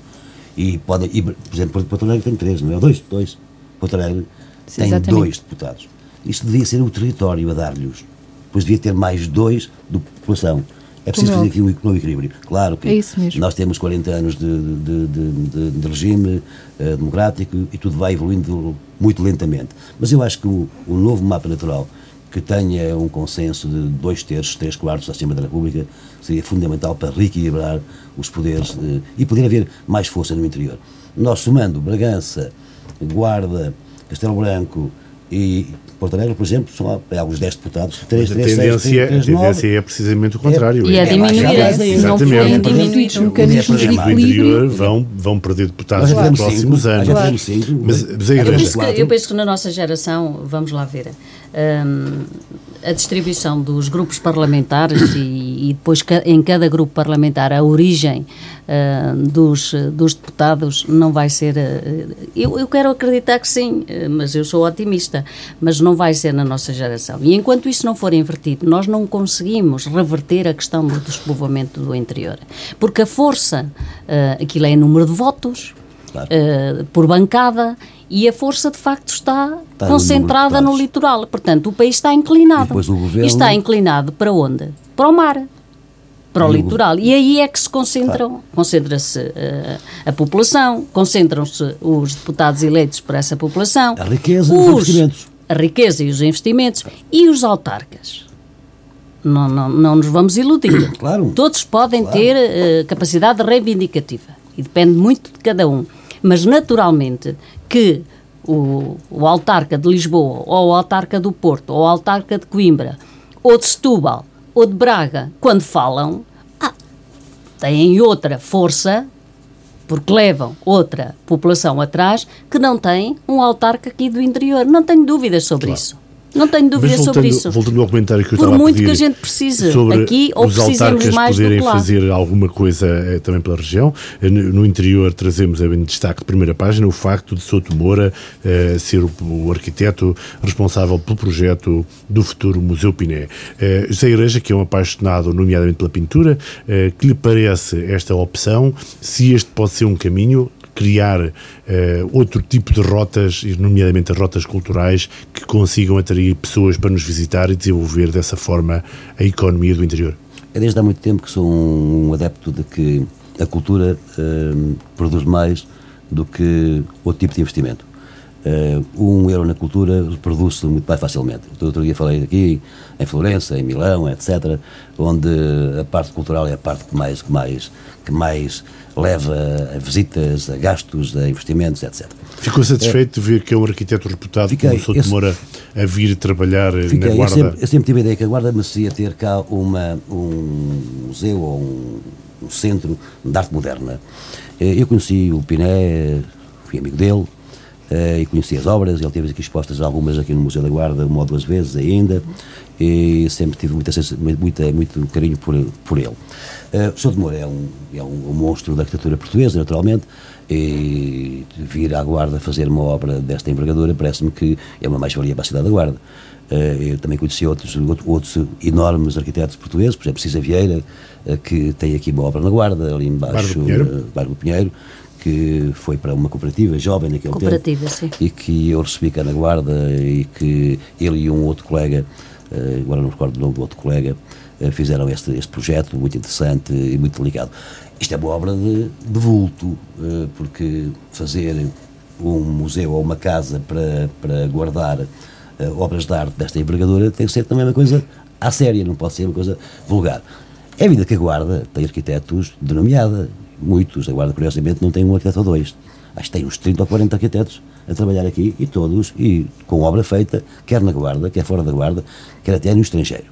C: E, pode, e, por exemplo, Porto Alegre tem três, não é? Dois, dois. Porto Alegre tem exatamente. dois deputados. Isto devia ser o território a dar-lhes. Depois devia ter mais dois do população. É preciso fazer aqui um, equilíbrio. Claro que
E: é
C: nós temos 40 anos de, de, de, de regime uh, democrático e tudo vai evoluindo muito lentamente. Mas eu acho que o, o novo mapa natural que tenha um consenso de dois terços, três quartos Assembleia da República, seria fundamental para reequilibrar os poderes eh, e poder haver mais força no interior. Nós somando Bragança, Guarda, Castelo Branco e Porto Alegre, por exemplo, são alguns 10 deputados. 3,
B: a, 3, tendência, 6, 3, 3, a tendência é precisamente o contrário.
D: É, e a diminuir, é,
B: é, exatamente.
E: Não diminuir mecanismos de
B: interior vão, vão perder deputados nos próximos anos.
C: Claro.
B: Mas, mas a igreja...
D: Eu, eu penso que na nossa geração, vamos lá ver, um, a distribuição dos grupos parlamentares e, e, depois em cada grupo parlamentar a origem uh, dos, dos deputados não vai ser. Uh, eu, eu quero acreditar que sim, uh, mas eu sou otimista, mas não vai ser na nossa geração. E enquanto isso não for invertido, nós não conseguimos reverter a questão do despovoamento do interior. Porque a força, aquilo é número de votos, claro. por bancada e a força de facto está, está concentrada no, no, litoral. Portanto, o país está inclinado. E, governo... e, está inclinado para onde? Para o mar. Para o litoral. E aí é que se concentram, claro. concentra-se uh, a população, concentram-se os deputados eleitos por essa população.
C: A riqueza os, e os investimentos.
D: A riqueza e os investimentos. E os autarcas. Não, não, não nos vamos iludir. (coughs)
C: Claro.
D: Todos podem
C: claro.
D: ter uh, capacidade reivindicativa. E depende muito de cada um. Mas, naturalmente, que o, o autarca de Lisboa, ou o autarca do Porto, ou o autarca de Coimbra, ou de Setúbal, ou de Braga, quando falam, ah, têm outra força, porque levam outra população atrás, que não tem um autarca aqui do interior. Não tenho dúvidas sobre claro. isso. Não tenho dúvida
B: voltando,
D: sobre isso.
B: Voltando ao comentário que eu
D: Por
B: estava
D: muito
B: a pedir
D: que a gente precise
B: sobre
D: aqui ou
B: os
D: precisemos
B: autarcas
D: mais do
B: poderem
D: lá.
B: fazer alguma coisa eh, também pela região. Eh, No, interior trazemos eh, em destaque de primeira página o facto de Souto Moura eh, ser o, o arquiteto responsável pelo projeto do futuro Museu Piné. Eh, José Igreja, que é um apaixonado nomeadamente pela pintura, que lhe parece esta opção, se este pode ser um caminho criar eh, outro tipo de rotas, nomeadamente as rotas culturais, que consigam atrair pessoas para nos visitar e desenvolver dessa forma a economia do interior.
C: É desde há muito tempo que sou um, adepto de que a cultura hum, produz mais do que outro tipo de investimento. Uh, um euro na cultura produz-se muito mais facilmente. Outro dia falei aqui, em Florença, em Milão, etc., onde a parte cultural é a parte que mais, que mais, que mais leva a visitas, a gastos, a investimentos, etc.
B: Ficou satisfeito de ver que é um arquiteto reputado
C: Fiquei,
B: como Souto
C: esse-
B: Moura a vir trabalhar
C: Fiquei,
B: na
C: eu,
B: Guarda?
C: sempre, eu sempre tive a ideia que a Guarda merecia ter cá uma, um museu ou um, um centro de arte moderna. Eh, Eu conheci o Piné, fui amigo dele, eh, e conheci as obras, ele teve aqui expostas algumas aqui no Museu da Guarda, uma ou duas vezes ainda, e sempre tive muita, muita, muito carinho por, por ele. Uh, Souto de Moura é, um, é um, um monstro da arquitetura portuguesa, naturalmente, e vir à Guarda fazer uma obra desta envergadura parece-me que é uma mais-valia para a cidade da Guarda. Eh, eu também conheci outros, outro- outros enormes arquitetos portugueses, por exemplo, Cisa Vieira, eh, que tem aqui uma obra na Guarda, ali embaixo,
B: do Pinheiro.
C: eh, Bar do Pinheiro, que foi para uma cooperativa jovem naquele
D: Cooperativa,
C: tempo.
D: sim.
C: E que eu recebi cá na Guarda e que ele e um outro colega, eh, agora não recordo o nome do outro colega, eh, fizeram este, este projeto muito interessante e muito delicado. Isto é uma obra de, de vulto, eh, porque fazer um museu ou uma casa para, para guardar obras de arte desta envergadura tem que ser também uma coisa à séria, não pode ser uma coisa vulgar. É evidente que a Guarda tem arquitetos de nomeada, muitos. A Guarda, curiosamente, não tem um arquiteto ou dois. Acho que tem uns 30 ou 40 arquitetos a trabalhar aqui e todos, e com obra feita, quer na Guarda, quer fora da Guarda, quer até no estrangeiro.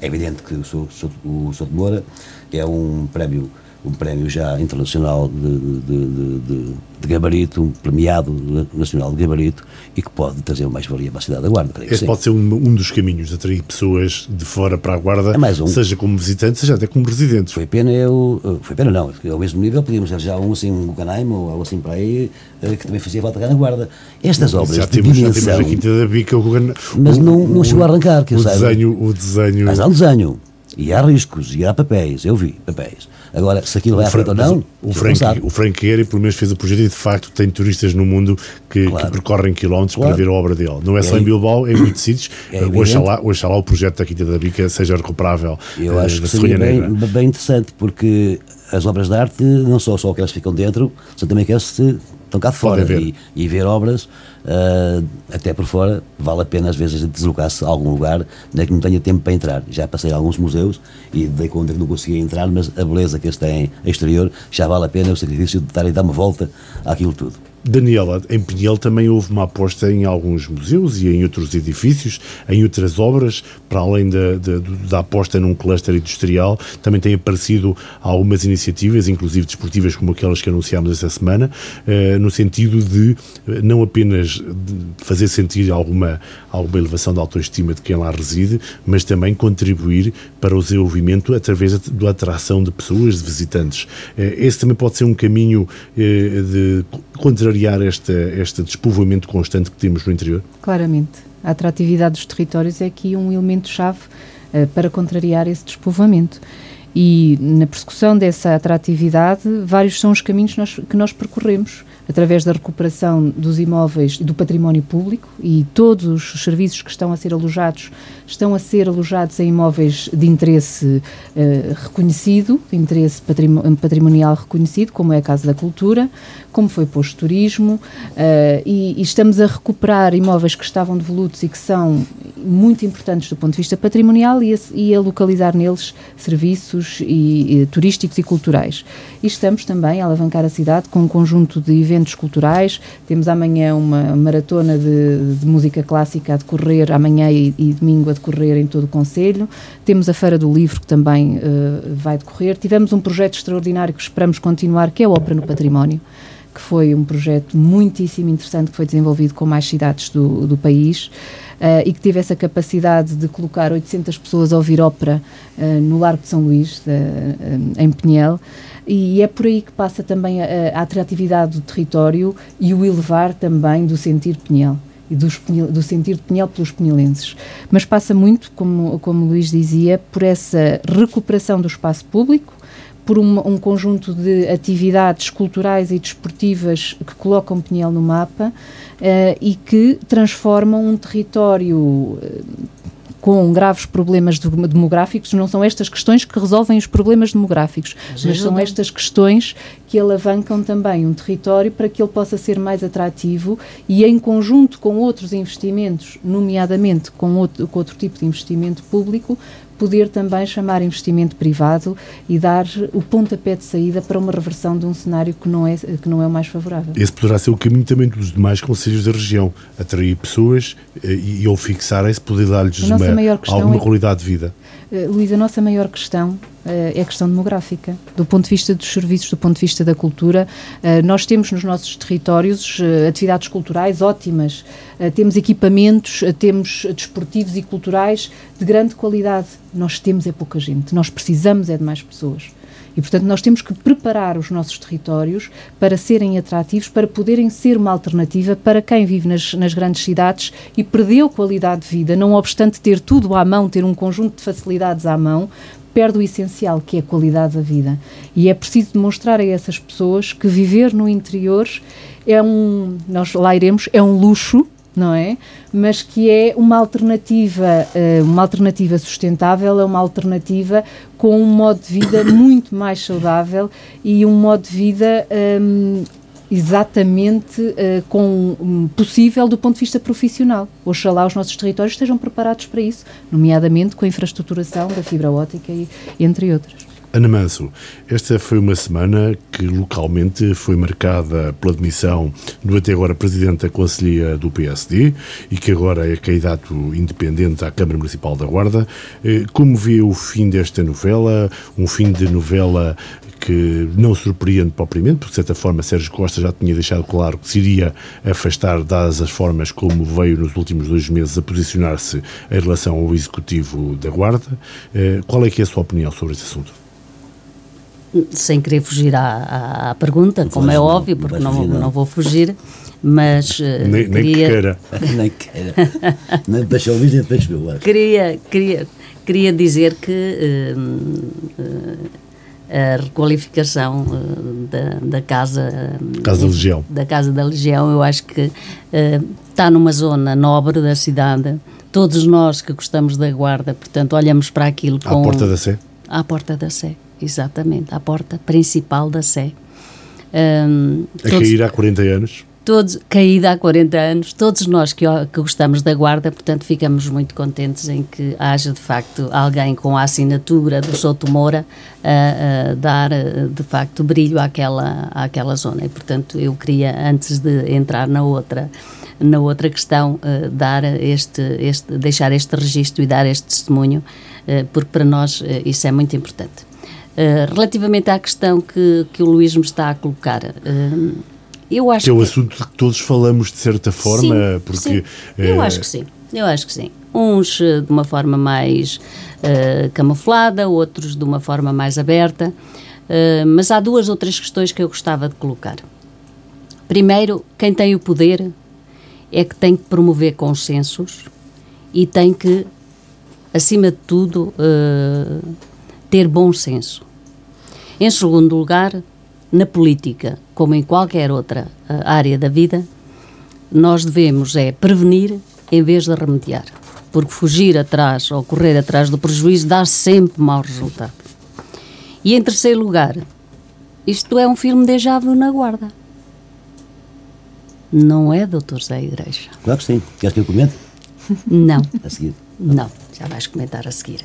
C: É evidente que o Sou- Sou- o Souto Moura é um prémio, um prémio já internacional de, de- de- de- gabarito, um premiado nacional de gabarito e que pode trazer mais-valia para a cidade da Guarda. creio
B: Esse pode ser um, um dos caminhos de atrair pessoas de fora para a Guarda,
C: É mais um.
B: seja como visitantes, seja até como residentes.
C: Foi pena eu. eh, Foi pena não, ao mesmo nível podíamos ter já um assim, um Guggenheim ou algo assim para aí, eh, que também fazia falta cá na Guarda. Estas obras
B: já
C: de
B: temos, já temos
C: dimensão.
B: a Quinta da Bica, o, Gugan-
C: Mas
B: o-
C: não- não
B: o-
C: chegou a arrancar, que eu
B: o
C: saiba.
B: desenho, o desenho.
C: Mas há um desenho. E há riscos, e há papéis, eu vi papéis. Agora, se aquilo vai à frente ou não,
B: o Frank, o Frank Gehry, pelo menos, fez o projeto e de facto tem turistas no mundo que,
C: Claro.
B: que percorrem quilómetros
C: Claro.
B: para ver a obra dele. Não é só
C: É-
B: em Bilbao, é em muitos (coughs) sítios.
C: É evidente.
B: Oxalá, oxalá o projeto da Quinta da Bica seja recuperável.
C: Eu
B: uh,
C: acho que seria bem, bem interessante, porque as obras de arte não são só aquelas que ficam dentro, são também aquelas que estão cá de fora.
B: Ver.
C: E, e ver obras, ah, até por fora, vale a pena às vezes deslocar-se a algum lugar nem que não tenha tempo para entrar. Já passei a alguns museus e dei conta que não conseguia entrar, mas a beleza que eles têm exterior já vale a pena o sacrifício de estar e dar uma volta àquilo tudo.
B: Daniela, em Pinhel também houve uma aposta em alguns museus e em outros edifícios, em outras obras, para além da, da, da aposta num cluster industrial, também têm aparecido algumas iniciativas, inclusive desportivas, como aquelas que anunciámos esta semana, eh, no sentido de eh, não apenas fazer sentir alguma, alguma elevação da autoestima de quem lá reside, mas também contribuir para o desenvolvimento através da- atração de pessoas, de visitantes. Eh, Esse também pode ser um caminho eh, de contrariar este, este despovoamento constante que temos no interior?
E: Claramente. A atratividade dos territórios é aqui um elemento-chave eh, para contrariar esse despovoamento. E na persecução dessa atratividade, vários são os caminhos nós, que nós percorremos, através da recuperação dos imóveis e do património público, e todos os serviços que estão a ser alojados estão a ser alojados em imóveis de interesse eh, reconhecido, de interesse patrimo- patrimonial reconhecido, como é a Casa da Cultura, como foi posto turismo, eh, e, e estamos a recuperar imóveis que estavam devolutos e que são muito importantes do ponto de vista patrimonial e a, e a localizar neles serviços e, e turísticos e culturais. E estamos também a alavancar a cidade com um conjunto de eventos culturais. Temos amanhã uma maratona de, de música clássica a decorrer, amanhã e, e domingo a decorrer em todo o Conselho. Temos a Feira do Livro que também eh, vai decorrer. Tivemos um projeto extraordinário que esperamos continuar, que é a Ópera no Património que foi um projeto muitíssimo interessante que foi desenvolvido com mais cidades do, do país e que teve essa capacidade de colocar 800 pessoas a ouvir ópera no Largo de São Luís, de, em Pinhel. E é por aí que passa também a, a atratividade do território e o elevar também do sentir Pinhel e do sentir de Pinhel pelos pinhelenses. Mas passa muito, como, como Luís dizia, por essa recuperação do espaço público, por um, um, conjunto de atividades culturais e desportivas que colocam Pinhel no mapa uh, e que transformam um território uh, com graves problemas demográficos, não são estas questões que resolvem os problemas demográficos, mas, mas são estas questões que alavancam também um território para que ele possa ser mais atrativo e, em conjunto com outros investimentos, nomeadamente com outro, com outro tipo de investimento público, poder também chamar investimento privado e dar o pontapé de saída para uma reversão de um cenário que não é, que não é o mais favorável.
B: Esse poderá ser o caminho também dos demais conselhos da região, atrair pessoas eh, e, e ou fixarem-se, poder dar-lhes alguma é... qualidade de vida.
E: Uh, Luís, a nossa maior questão uh, é a questão demográfica. Do ponto de vista dos serviços, do ponto de vista da cultura, uh, nós temos nos nossos territórios atividades culturais ótimas, temos equipamentos, temos desportivos e culturais de grande qualidade. Nós temos é pouca gente, nós precisamos é de mais pessoas. E, portanto, nós temos que preparar os nossos territórios para serem atrativos, para poderem ser uma alternativa para quem vive nas, nas grandes cidades e perdeu qualidade de vida, não obstante ter tudo à mão, ter um conjunto de facilidades à mão, perde o essencial, que é a qualidade da vida. E é preciso demonstrar a essas pessoas que viver no interior é um, nós lá iremos, é um luxo, não é? Mas que é uma alternativa, eh, uma alternativa sustentável, é uma alternativa com um modo de vida (coughs) muito mais saudável e um modo de vida um, exatamente uh, com um, possível do ponto de vista profissional. Oxalá os nossos territórios estejam preparados para isso, nomeadamente com a infraestruturação da fibra ótica e entre outras.
B: Ana Manso, esta foi uma semana que localmente foi marcada pela demissão do até agora Presidente da Conselhia do PSD e que agora é candidato independente à Câmara Municipal da Guarda. Eh, como vê o fim desta novela? Um fim de novela que não surpreende propriamente, porque de certa forma Sérgio Costa já tinha deixado claro que se iria afastar, dadas as formas como veio nos últimos dois meses a posicionar-se em relação ao Executivo da Guarda. Eh, qual é que é a sua opinião sobre este assunto?
D: Sem querer fugir à, à pergunta, não como é óbvio, porque não, não, não. vou fugir, mas uh,
B: nem,
D: queria... (laughs)
B: nem que queira.
C: nem deixa ouvir, nem deixa meu
D: queria, queria, queria dizer que uh, uh, a requalificação da, da casa,
B: casa da Legião.
D: da casa da Legião eu acho que está numa zona nobre da cidade. Todos nós que gostamos da guarda portanto olhamos para aquilo
B: com à porta da Sé.
D: À porta da Sé exatamente, à porta principal da Sé.
B: Um, a todos, cair há 40 anos?
D: Todos, caída há 40 anos, todos nós que, que gostamos da Guarda, portanto, ficamos muito contentes em que haja de facto alguém com a assinatura do Souto Moura a, a dar de facto brilho àquela, àquela zona. E, portanto, eu queria, antes de entrar na outra na outra questão, uh, dar este, este, deixar este registro e dar este testemunho, uh, porque para nós uh, isso é muito importante. Eh, relativamente à questão que, que o Luís me está a colocar, uh, eu acho
B: que é o assunto de que todos falamos de certa forma,
D: sim,
B: porque
D: sim. eu acho que sim, eu acho que sim. Uns uh, de uma forma mais camuflada, outros de uma forma mais aberta, mas há duas ou três questões que eu gostava de colocar. Primeiro, quem tem o poder é que tem que promover consensos e tem que, acima de tudo, ter bom senso. Em segundo lugar, na política, como em qualquer outra uh, área da vida, nós devemos é prevenir em vez de remediar. Porque fugir atrás ou correr atrás do prejuízo dá sempre mau resultado. E em terceiro lugar, isto é um filme de vu na guarda. Não é, doutor Zé Igreja?
C: Claro que sim. Queres que eu comente?
D: Não.
C: A seguir?
D: Não, já vais comentar a seguir.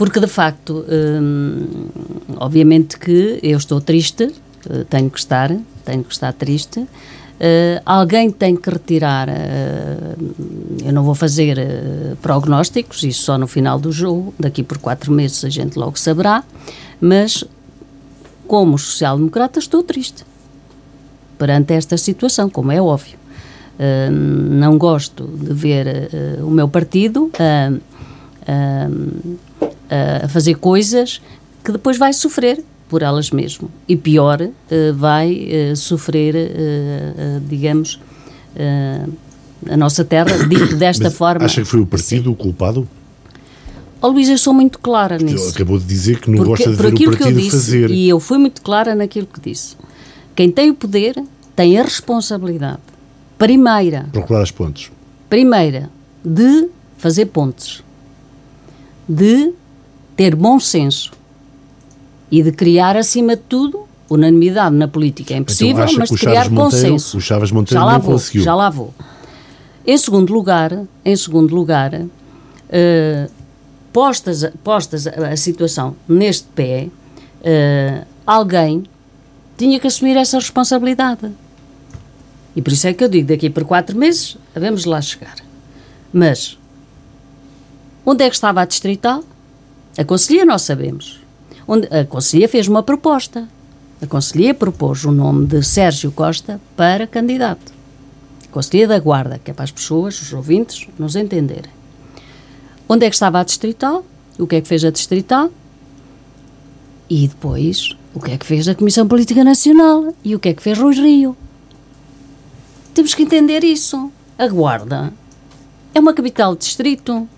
D: Porque, de facto, hum, obviamente que eu estou triste, eh, tenho que estar, tenho que estar triste. Uh, alguém tem que retirar. Uh, eu não vou fazer uh, prognósticos, isso só no final do jogo, daqui por quatro meses a gente logo saberá. Mas, como social-democrata, estou triste perante esta situação, como é óbvio. Uh, não gosto de ver o meu partido a fazer coisas que depois vai sofrer por elas mesmo. E pior, uh, vai uh, sofrer, uh, digamos, a nossa terra, dito (coughs) desta
B: Mas
D: forma.
B: Acha que foi o partido o culpado?
D: Oh, Luís, eu sou muito clara nisso.
B: Acabou de dizer que não
D: Porque,
B: gosta de ver o partido
D: que eu disse,
B: fazer.
D: E eu fui muito clara naquilo que disse. Quem tem o poder tem a responsabilidade, primeira,
B: Procurar as pontes.
D: primeira, de fazer pontes, de ter bom senso e de criar, acima de tudo, unanimidade na política. É impossível,
B: então,
D: mas de criar
B: Monteiro,
D: consenso.
B: o Chaves Monteiro
D: já lá vou,
B: conseguiu.
D: Já lá vou. Em segundo lugar, em segundo lugar, eh, postas, a- postas a, a situação neste pé, eh, alguém tinha que assumir essa responsabilidade. E por isso é que eu digo, daqui por quatro meses, devemos lá chegar. Mas, onde é que estava a distrital? A Conselhia nós sabemos. Onde, a Conselhia fez uma proposta. A Conselhia propôs o nome de Sérgio Costa para candidato. Conselhia da Guarda, que é para as pessoas, os ouvintes, nos entenderem. Onde é que estava a distrital? O que é que fez a distrital? E depois, o que é que fez a Comissão Política Nacional? E o que é que fez Rui Rio? Temos que entender isso. A Guarda é uma capital de distrito.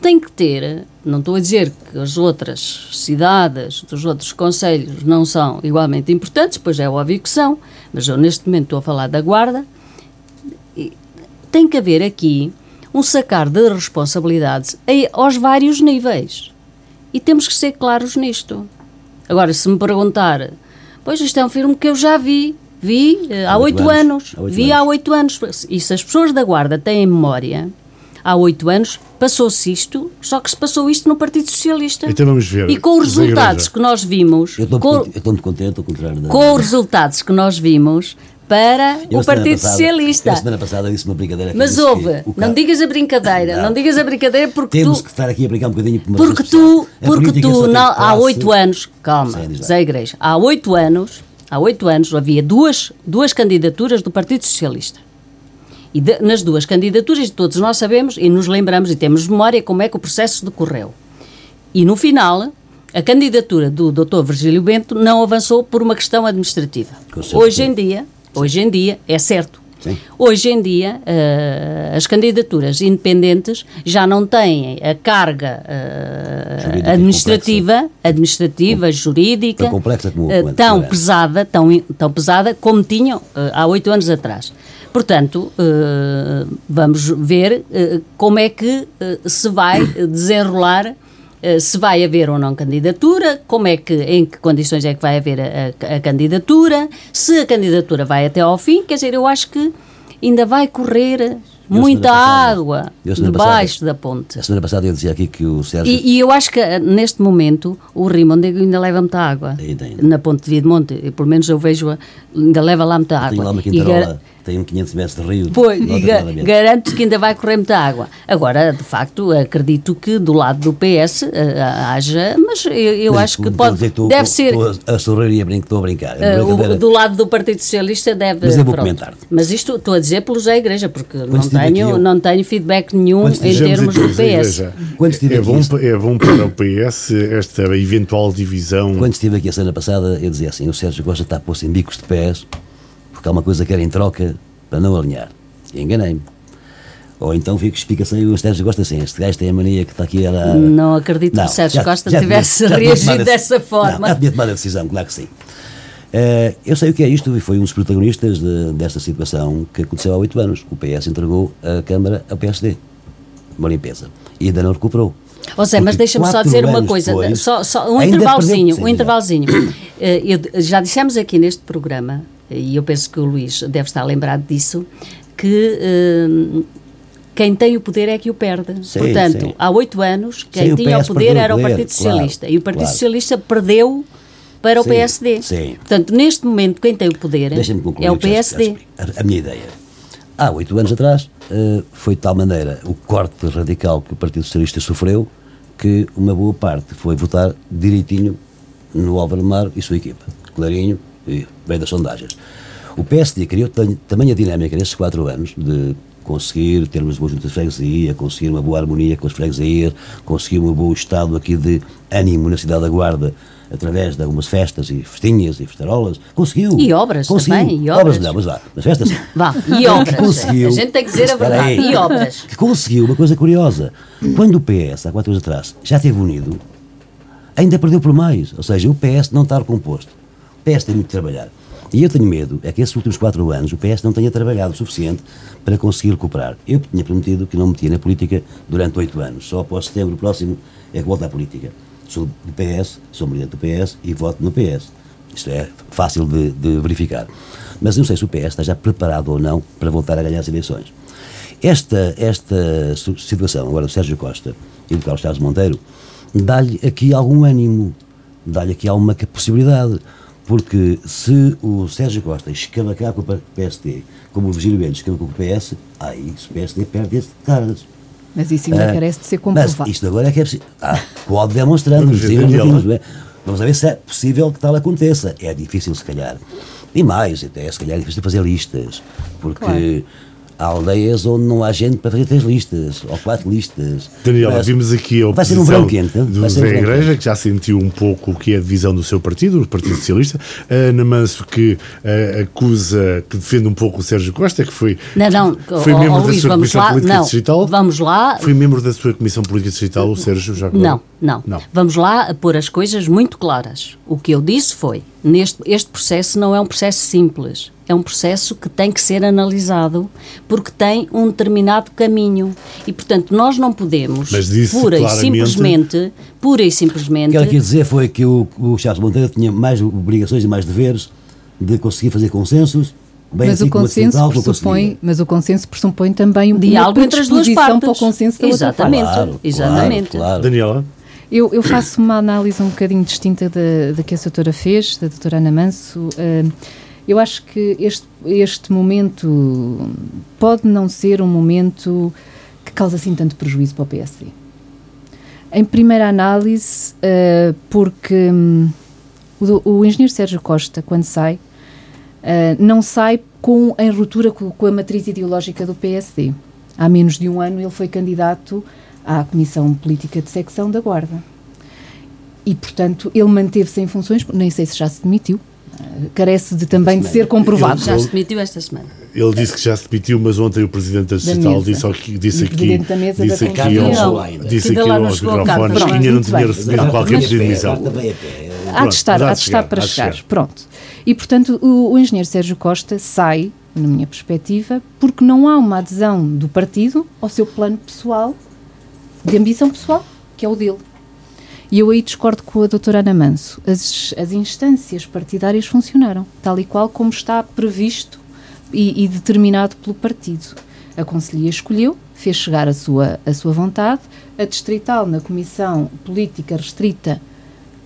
D: Tem que ter, não estou a dizer que as outras cidades, dos outros conselhos não são igualmente importantes, pois é óbvio que são, mas eu neste momento estou a falar da Guarda. Tem que haver aqui um sacar de responsabilidades aos vários níveis. E temos que ser claros nisto. Agora, se me perguntar, pois isto é um filme que eu já vi, vi eh, há
C: oito anos.
D: anos, vi há oito anos. E se as pessoas da Guarda têm memória, há oito anos passou-se isto, só que se passou isto no Partido Socialista.
B: Então vamos ver.
D: E com os resultados que nós vimos,
C: Eu estou
D: com,
C: muito, contente, ao contrário da.
D: com os resultados que nós vimos para
C: Eu,
D: o Partido
C: passada-
D: Socialista.
C: Eu, semana passada disse uma brincadeira.
D: Mas houve, não
C: ca-
D: digas a brincadeira, não,
C: Não.
D: digas a brincadeira porque
C: Temos
D: tu,
C: que estar aqui a brincar um bocadinho por uma
D: porque tu, porque tu na- há oito anos, calma. Zé Igreja, há oito anos, há oito anos havia duas, duas candidaturas do Partido Socialista. E de- nas duas candidaturas, todos nós sabemos e nos lembramos e temos memória como é que o processo decorreu. E no final, a candidatura do Dr. Virgílio Bento não avançou por uma questão administrativa.
C: Com.
D: Hoje em dia, hoje em dia, é certo.
C: Sim.
D: Hoje em dia, eh, as candidaturas independentes já não têm a carga
C: e
D: administrativa, administrativa, jurídica,
C: Tão complexa como- como
D: tão pesada, tão, tão pesada como tinham há oito anos atrás. Portanto, eh, vamos ver eh, como é que eh, se vai desenrolar, se vai haver ou não candidatura, como é que, em que condições é que vai haver a, a- candidatura, se a candidatura vai até ao fim, quer dizer, eu acho que ainda vai correr muita
C: passada-
D: água
C: eu
D: debaixo
C: passada-
D: da ponte.
C: A semana passada eu dizia aqui que o Sérgio.
D: E, e eu acho que neste momento o Rio Mondego ainda leva muita água.
C: Ainda, ainda.
D: Na ponte de Vidmonte, pelo menos eu vejo, ainda leva lá muita água.
C: Tem lá uma quintarola, tem um 500 metros de rio.
D: Pois, e garanto que ainda vai correr muita água. Agora, de facto, acredito que do lado do PS eh, haja, mas eu, eu
C: Mas
D: acho que pode, deve ser.
C: a sorrir e a brincar, estou a brincar. Uma
D: o- do lado do Partido Socialista deve.
C: Mas eu vou
D: pronto.
C: comentar-te.
D: Mas isto estou a dizer pelo Zé Igreja, porque não tenho,
C: eu-
D: não tenho feedback nenhum em termos do PS.
B: Igreja, é, bom, é bom para o PS esta eventual divisão.
C: Quando estive aqui a semana passada, eu dizia assim: o Sérgio Costa está a pôr-se em bicos de pés porque há uma coisa que era em troca para não alinhar. E enganei-me. Ou então fico explicação e o Sérgio Costa assim: este gajo tem a mania que está aqui a. dar-
D: Não acredito que o Sérgio Costa
C: já
D: tivesse
C: já
D: reagido dessa forma.
C: Não, já tinha tomado a decisão, claro que sim. Eh, eu sei o que é isto e foi um dos protagonistas de- desta situação que aconteceu há oito anos. O PS entregou a Câmara ao PSD. Uma limpeza. E ainda não recuperou.
D: Ó Zé, mas deixa-me só dizer uma coisa,
C: depois,
D: só, só um intervalozinho, um intervalozinho. (coughs) Eh, eu- já dissemos aqui neste programa, e eu penso que o Luís deve estar lembrado disso, que eh, quem tem o poder é que o perde.
C: Sim,
D: Portanto,
C: sim.
D: há oito anos, quem
C: Sim, o
D: tinha o
C: PS
D: poder
C: o
D: era o Partido
C: claro,
D: Socialista. e o Partido
C: claro.
D: Socialista perdeu para o PSD.
C: sim.
D: Portanto, neste momento, quem tem o poder é o PSD.
C: A, a minha ideia. Há oito anos atrás, eh, foi de tal maneira o corte radical que o Partido Socialista sofreu que uma boa parte foi votar direitinho no Álvaro Mar e sua equipa. Clarinho, e veio das sondagens. O PSD criou também a dinâmica nesses quatro anos de conseguir termos boas juntas de freguesia, conseguir uma boa harmonia com as freguesias, conseguir um bom estado aqui de ânimo na cidade da Guarda, através de algumas festas e festinhas e festarolas, conseguiu.
D: E obras
C: conseguiu.
D: também, e
C: obras.
D: obras.
C: não, mas vá, mas festas sim. (laughs)
D: Vá, e obras.
C: conseguiu.
D: A gente tem que dizer a verdade.
C: aí.
D: E obras.
C: Que conseguiu uma coisa curiosa. Quando o PS, há quatro anos atrás, já esteve unido, ainda perdeu por mais. Ou seja, o PS não está recomposto. PS tem muito que trabalhar. E eu tenho medo é que esses últimos quatro anos o PS não tenha trabalhado o suficiente para conseguir recuperar. Eu tinha prometido que não metia na política durante oito anos. Só após setembro próximo é que volto à política. Sou do PS, sou militante do PS e voto no PS. Isto é fácil de, de verificar. Mas não sei se o PS está já preparado ou não para voltar a ganhar as eleições. Esta, esta situação agora do Sérgio Costa e do Carlos Chaves Monteiro dá-lhe aqui algum ânimo, dá-lhe aqui alguma possibilidade. Porque se o Sérgio Costa escavacar com o PSD, como o Virgílio Mendes escavacou com o PS, aí o PSD perde esse caras.
E: Mas isso ainda
C: Ah,
E: carece de ser comprovado.
C: Mas isto agora é que é possível. Ah, pode demonstrar.
B: Vamos ver.
C: Vamos ver se é possível que tal aconteça. É difícil, se calhar. E mais, até se calhar é difícil fazer listas. Porque
E: Claro.
C: Há aldeias onde não há gente para fazer três listas, ou quatro listas.
B: Daniela,
C: Mas
B: vimos aqui a
C: Vai ser um
B: oposição
C: verão quente.
B: do
C: Vai ser um
B: Igreja,
C: quente.
B: que já sentiu um pouco o que é a divisão do seu partido, o Partido Socialista. A Ana Manso, que eh, acusa, que defende um pouco o Sérgio Costa, que foi,
D: Não, não,
B: foi membro
D: ó,
B: da
D: Luís,
B: sua
D: vamos
B: Comissão
D: lá,
B: Política
D: não,
B: Distrital.
D: vamos lá.
B: Foi membro da sua Comissão Política Distrital, o Sérgio, já?
D: Não, não,
B: Não.
D: Vamos lá a pôr as coisas muito claras. O que eu disse foi: neste, este processo não é um processo simples. É um processo que tem que ser analisado porque tem um determinado caminho. E, portanto, nós não podemos,
B: Mas disse
D: pura e simplesmente, pura e
C: O
D: simplesmente.
C: que ela quis dizer foi que o, o Chaves Monteiro tinha mais obrigações e mais deveres de conseguir fazer consensos. Bem
E: Mas
C: assim
E: o consenso pressupõe, mas o consenso pressupõe também uma
D: Diálogo entre as duas partes.
E: para o consenso da outra parte.
D: Exatamente.
C: Claro,
D: exatamente.
C: Claro, claro.
B: Daniela?
E: Eu, eu faço uma análise um bocadinho distinta da, da que a doutora fez, da doutora Ana Manso. Eh, eu acho que este, este momento pode não ser um momento que causa assim tanto prejuízo para o PSD. Em primeira análise, eh, porque hum, o, o engenheiro Sérgio Costa, quando sai, eh, não sai com, em ruptura com, com a matriz ideológica do PSD. Há menos de um ano ele foi candidato à Comissão Política de Secção da Guarda. E, portanto, ele manteve-se em funções, nem sei se já se demitiu, eh, carece de também de ser comprovado.
D: Já se demitiu esta semana.
B: Ele disse que já se demitiu, mas ontem o Presidente da
E: mesa.
B: disse, aqui, disse
E: o
B: aqui,
E: Presidente da mesa
B: disse
E: da
B: aqui, aos, disse aqui aos
D: chegou a
B: microfones que ainda não tinha recebido qualquer
C: a pé.
E: Há de estar,
B: há de
E: estar para chegar. Pronto. E, portanto, o, o engenheiro Sérgio Costa sai, na minha perspectiva, porque não há uma adesão do partido ao seu plano pessoal, de ambição pessoal, que é o dele. E eu aí discordo com a doutora Ana Manso. As, as instâncias partidárias funcionaram, tal e qual como está previsto e, e determinado pelo partido. A Conselhia escolheu, fez chegar a sua, a sua vontade, a Distrital, na Comissão Política Restrita,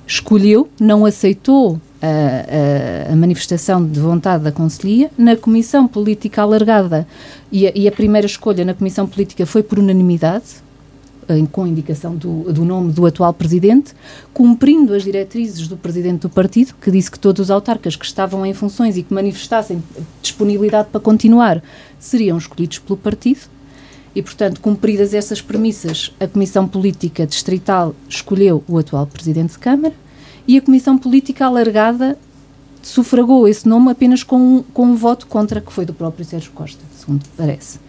E: escolheu, não aceitou a, a- a manifestação de vontade da Conselhia. Na Comissão Política Alargada, e a, e a primeira escolha na Comissão Política foi por unanimidade, com indicação do, do nome do atual presidente, cumprindo as diretrizes do presidente do partido, que disse que todos os autarcas que estavam em funções e que manifestassem disponibilidade para continuar seriam escolhidos pelo partido. E, portanto, cumpridas essas premissas, a Comissão Política Distrital escolheu o atual Presidente de Câmara e a Comissão Política Alargada sufragou esse nome apenas com, um- com um voto contra, que foi do próprio Sérgio Costa, segundo parece.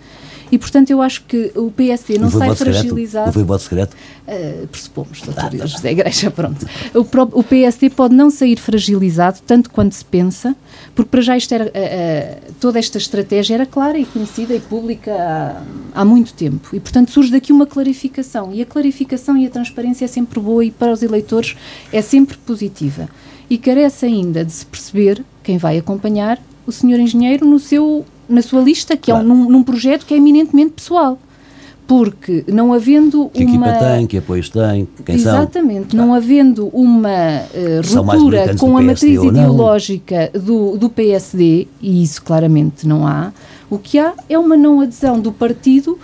E: E, portanto, eu acho que o PSD não sai fragilizado.
C: Foi voto secreto?
E: Uh, pressupomos, doutor José Igreja, pronto. O, o PSD pode não sair fragilizado tanto quanto se pensa, porque para já isto era, uh, uh, toda esta estratégia era clara e conhecida e pública há, há muito tempo. E, portanto, surge daqui uma clarificação. E a clarificação e a transparência é sempre boa e para os eleitores é sempre positiva. E carece ainda de se perceber quem vai acompanhar o senhor engenheiro no seu, na sua lista, que é um,
C: Claro.
E: num, num projeto que é eminentemente pessoal. Porque não havendo
C: Que
E: uma...
C: equipa tem, que apoios tem, quem são?
E: Exatamente, não havendo uma
C: mais
E: ruptura com a matriz ideológica do, do PSD, e isso claramente não há, o que há é uma não adesão do partido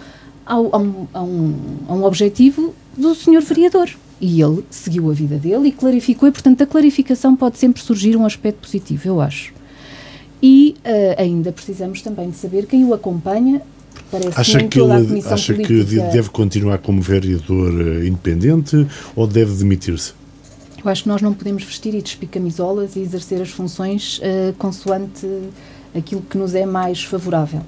E: ao, a, um, a, um, a um objetivo do senhor vereador. E ele seguiu a vida dele e clarificou, e portanto a clarificação pode sempre surgir um aspecto positivo, eu acho. E uh, ainda precisamos também de saber quem o acompanha. Parece
B: acha
E: que,
B: que ele
E: acha
B: política... que deve continuar como vereador uh, independente ou deve demitir-se?
E: Eu acho que nós não podemos vestir e despir camisolas e exercer as funções uh, consoante aquilo que nos é mais favorável.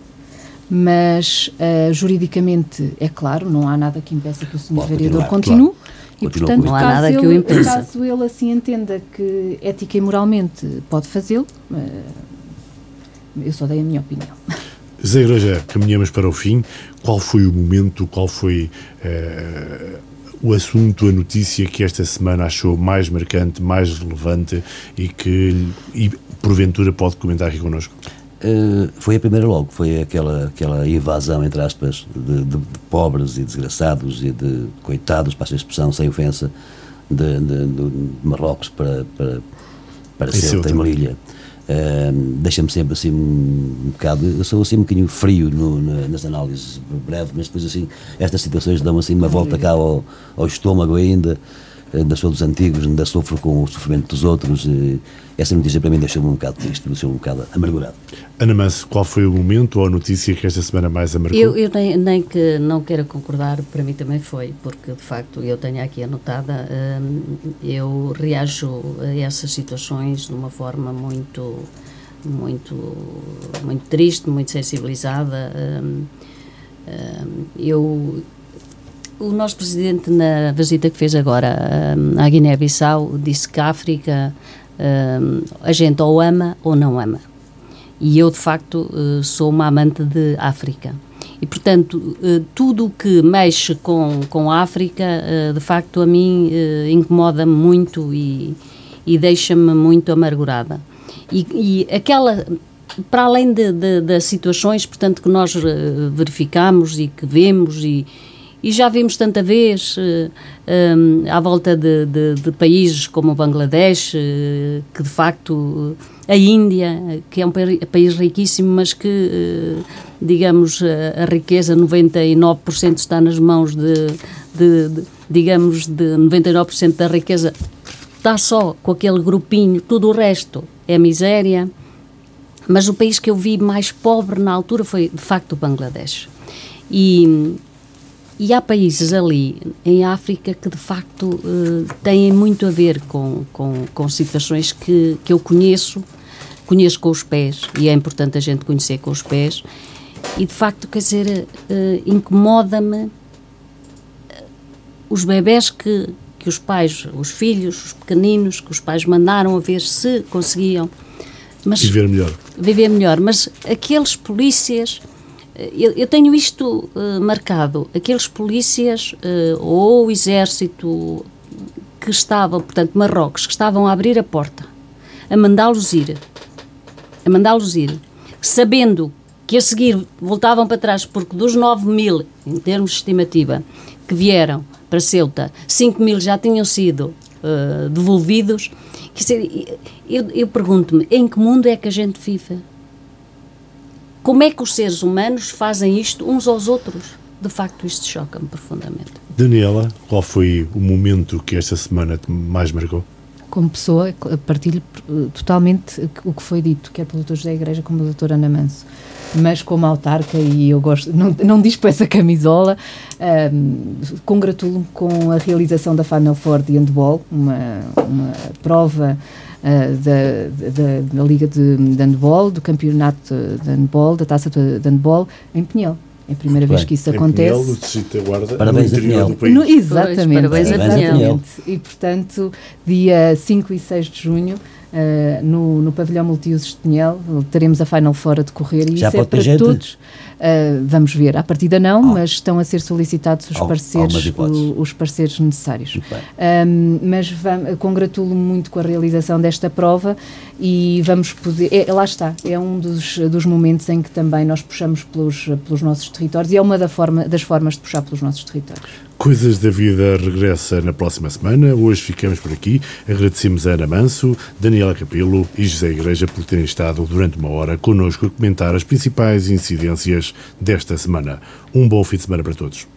E: Mas uh, juridicamente, é claro, não há nada que impeça que o Sr. Vereador continue. Claro. E, portanto,
D: não há nada
E: ele,
D: que o impeça.
E: caso ele assim entenda que ética e moralmente pode fazê-lo, uh, eu só dei a minha opinião.
B: Zé Igreja, caminhamos para o fim. Qual foi o momento, qual foi uh, o assunto, a notícia que esta semana achou mais marcante, mais relevante e que, e, porventura, pode comentar aqui connosco?
C: Uh, foi a primeira logo, foi aquela, aquela invasão, entre aspas, de, de, de, pobres e desgraçados e de coitados, para essa expressão, sem ofensa, de, de, de Marrocos para, para, para Ceuta e Melilha. Uh, Deixa-me sempre assim um bocado. Eu sou assim um bocadinho frio no, na, nas análises, breve, mas depois assim, estas situações dão assim uma volta cá ao, ao estômago ainda ainda sou dos antigos, ainda sofro com o sofrimento dos outros. essa notícia para mim deixou-me um bocado triste, deixou-me um bocado amargurado.
B: Ana Manso, qual foi o momento ou a notícia que esta semana mais amargou?
D: Eu, eu nem, nem, que não queira concordar, para mim também foi, porque de facto eu tenho aqui anotada, hum, eu reajo a essas situações de uma forma muito, muito, muito triste, muito sensibilizada. Hum, hum, eu o nosso presidente, na visita que fez agora um, à Guiné-Bissau, disse que a África um, a gente ou ama ou não ama. E eu, de facto, uh, sou uma amante de África. E, portanto, uh, tudo o que mexe com, com a África, uh, de facto, a mim incomoda-me muito e, e deixa-me muito amargurada. E, e aquela para além das situações, portanto, que nós verificamos e que vemos e, e já vimos tanta vez uh, eh, um, à volta de, de, de, países como o Bangladesh, uh, que de facto a Índia, que é um país riquíssimo, mas que, digamos, a, riqueza 99% está nas mãos de, de, de digamos, de 99% da riqueza está só com aquele grupinho, tudo o resto é miséria. Mas o país que eu vi mais pobre na altura foi, de facto, o Bangladesh. E, e há países ali em África que de facto uh, têm muito a ver com, com, com situações que, que eu conheço, conheço com os pés, e é importante a gente conhecer com os pés, e de facto, quer dizer, uh, incomoda-me eh, os bebés que, que os pais, os filhos, os pequeninos, que os pais mandaram a ver se conseguiam.
B: Mas, viver melhor.
D: Viver melhor, mas aqueles polícias eu, eu tenho isto uh, marcado. Aqueles polícias uh, ou o exército que estavam, portanto, Marrocos, que estavam a abrir a porta, a mandá-los ir, a mandá-los ir, sabendo que a seguir voltavam para trás, porque dos 9 mil, em termos de estimativa, que vieram para Ceuta, 5 mil já tinham sido uh, devolvidos. Quer dizer, eu, eu pergunto-me, em que mundo é que a gente vive? Como é que os seres humanos fazem isto uns aos outros? De facto, isto choca-me profundamente.
B: Daniela, qual foi o momento que esta semana mais marcou?
E: Como pessoa, partilho eh, totalmente o que foi dito, quer pelo Dr. José da Igreja como pela doutora Ana Manso. Mas como autarca, e eu gosto, não, não dispo essa camisola, um, congratulo-me com a realização da Final Four de Handball, uma, uma prova uh, da, da, da, Liga de, de Handball, do Campeonato de Handball, da Taça de, de Handball, em Pinhel. É a primeira vez que isso
B: em
E: acontece.
B: Pinhel, no Distrito da Guarda,
C: parabéns
B: no interior do país.
E: No, exatamente.
D: Pois, parabéns
E: exatamente. E, portanto, dia 5 e 6 de junho, uh, no, no pavilhão multiusos de Pinhel, teremos a Final Four a decorrer e
C: Já
E: isso é para
C: gente?
E: todos. Uh, vamos ver. À partida não, oh. mas estão a ser solicitados os,
C: oh,
E: pareceres, o, os pareceres necessários. Um, mas congratulo-me muito com a realização desta prova e vamos poder. É, lá está, é um dos, dos momentos em que também nós puxamos pelos, pelos nossos territórios e é uma da forma, das formas de puxar pelos nossos territórios.
B: Coisas da Vida regressa na próxima semana. Hoje ficamos por aqui. Agradecemos a Ana Manso, Daniela Capelo e José Igreja por terem estado durante uma hora connosco a comentar as principais incidências desta semana. Um bom fim de semana para todos.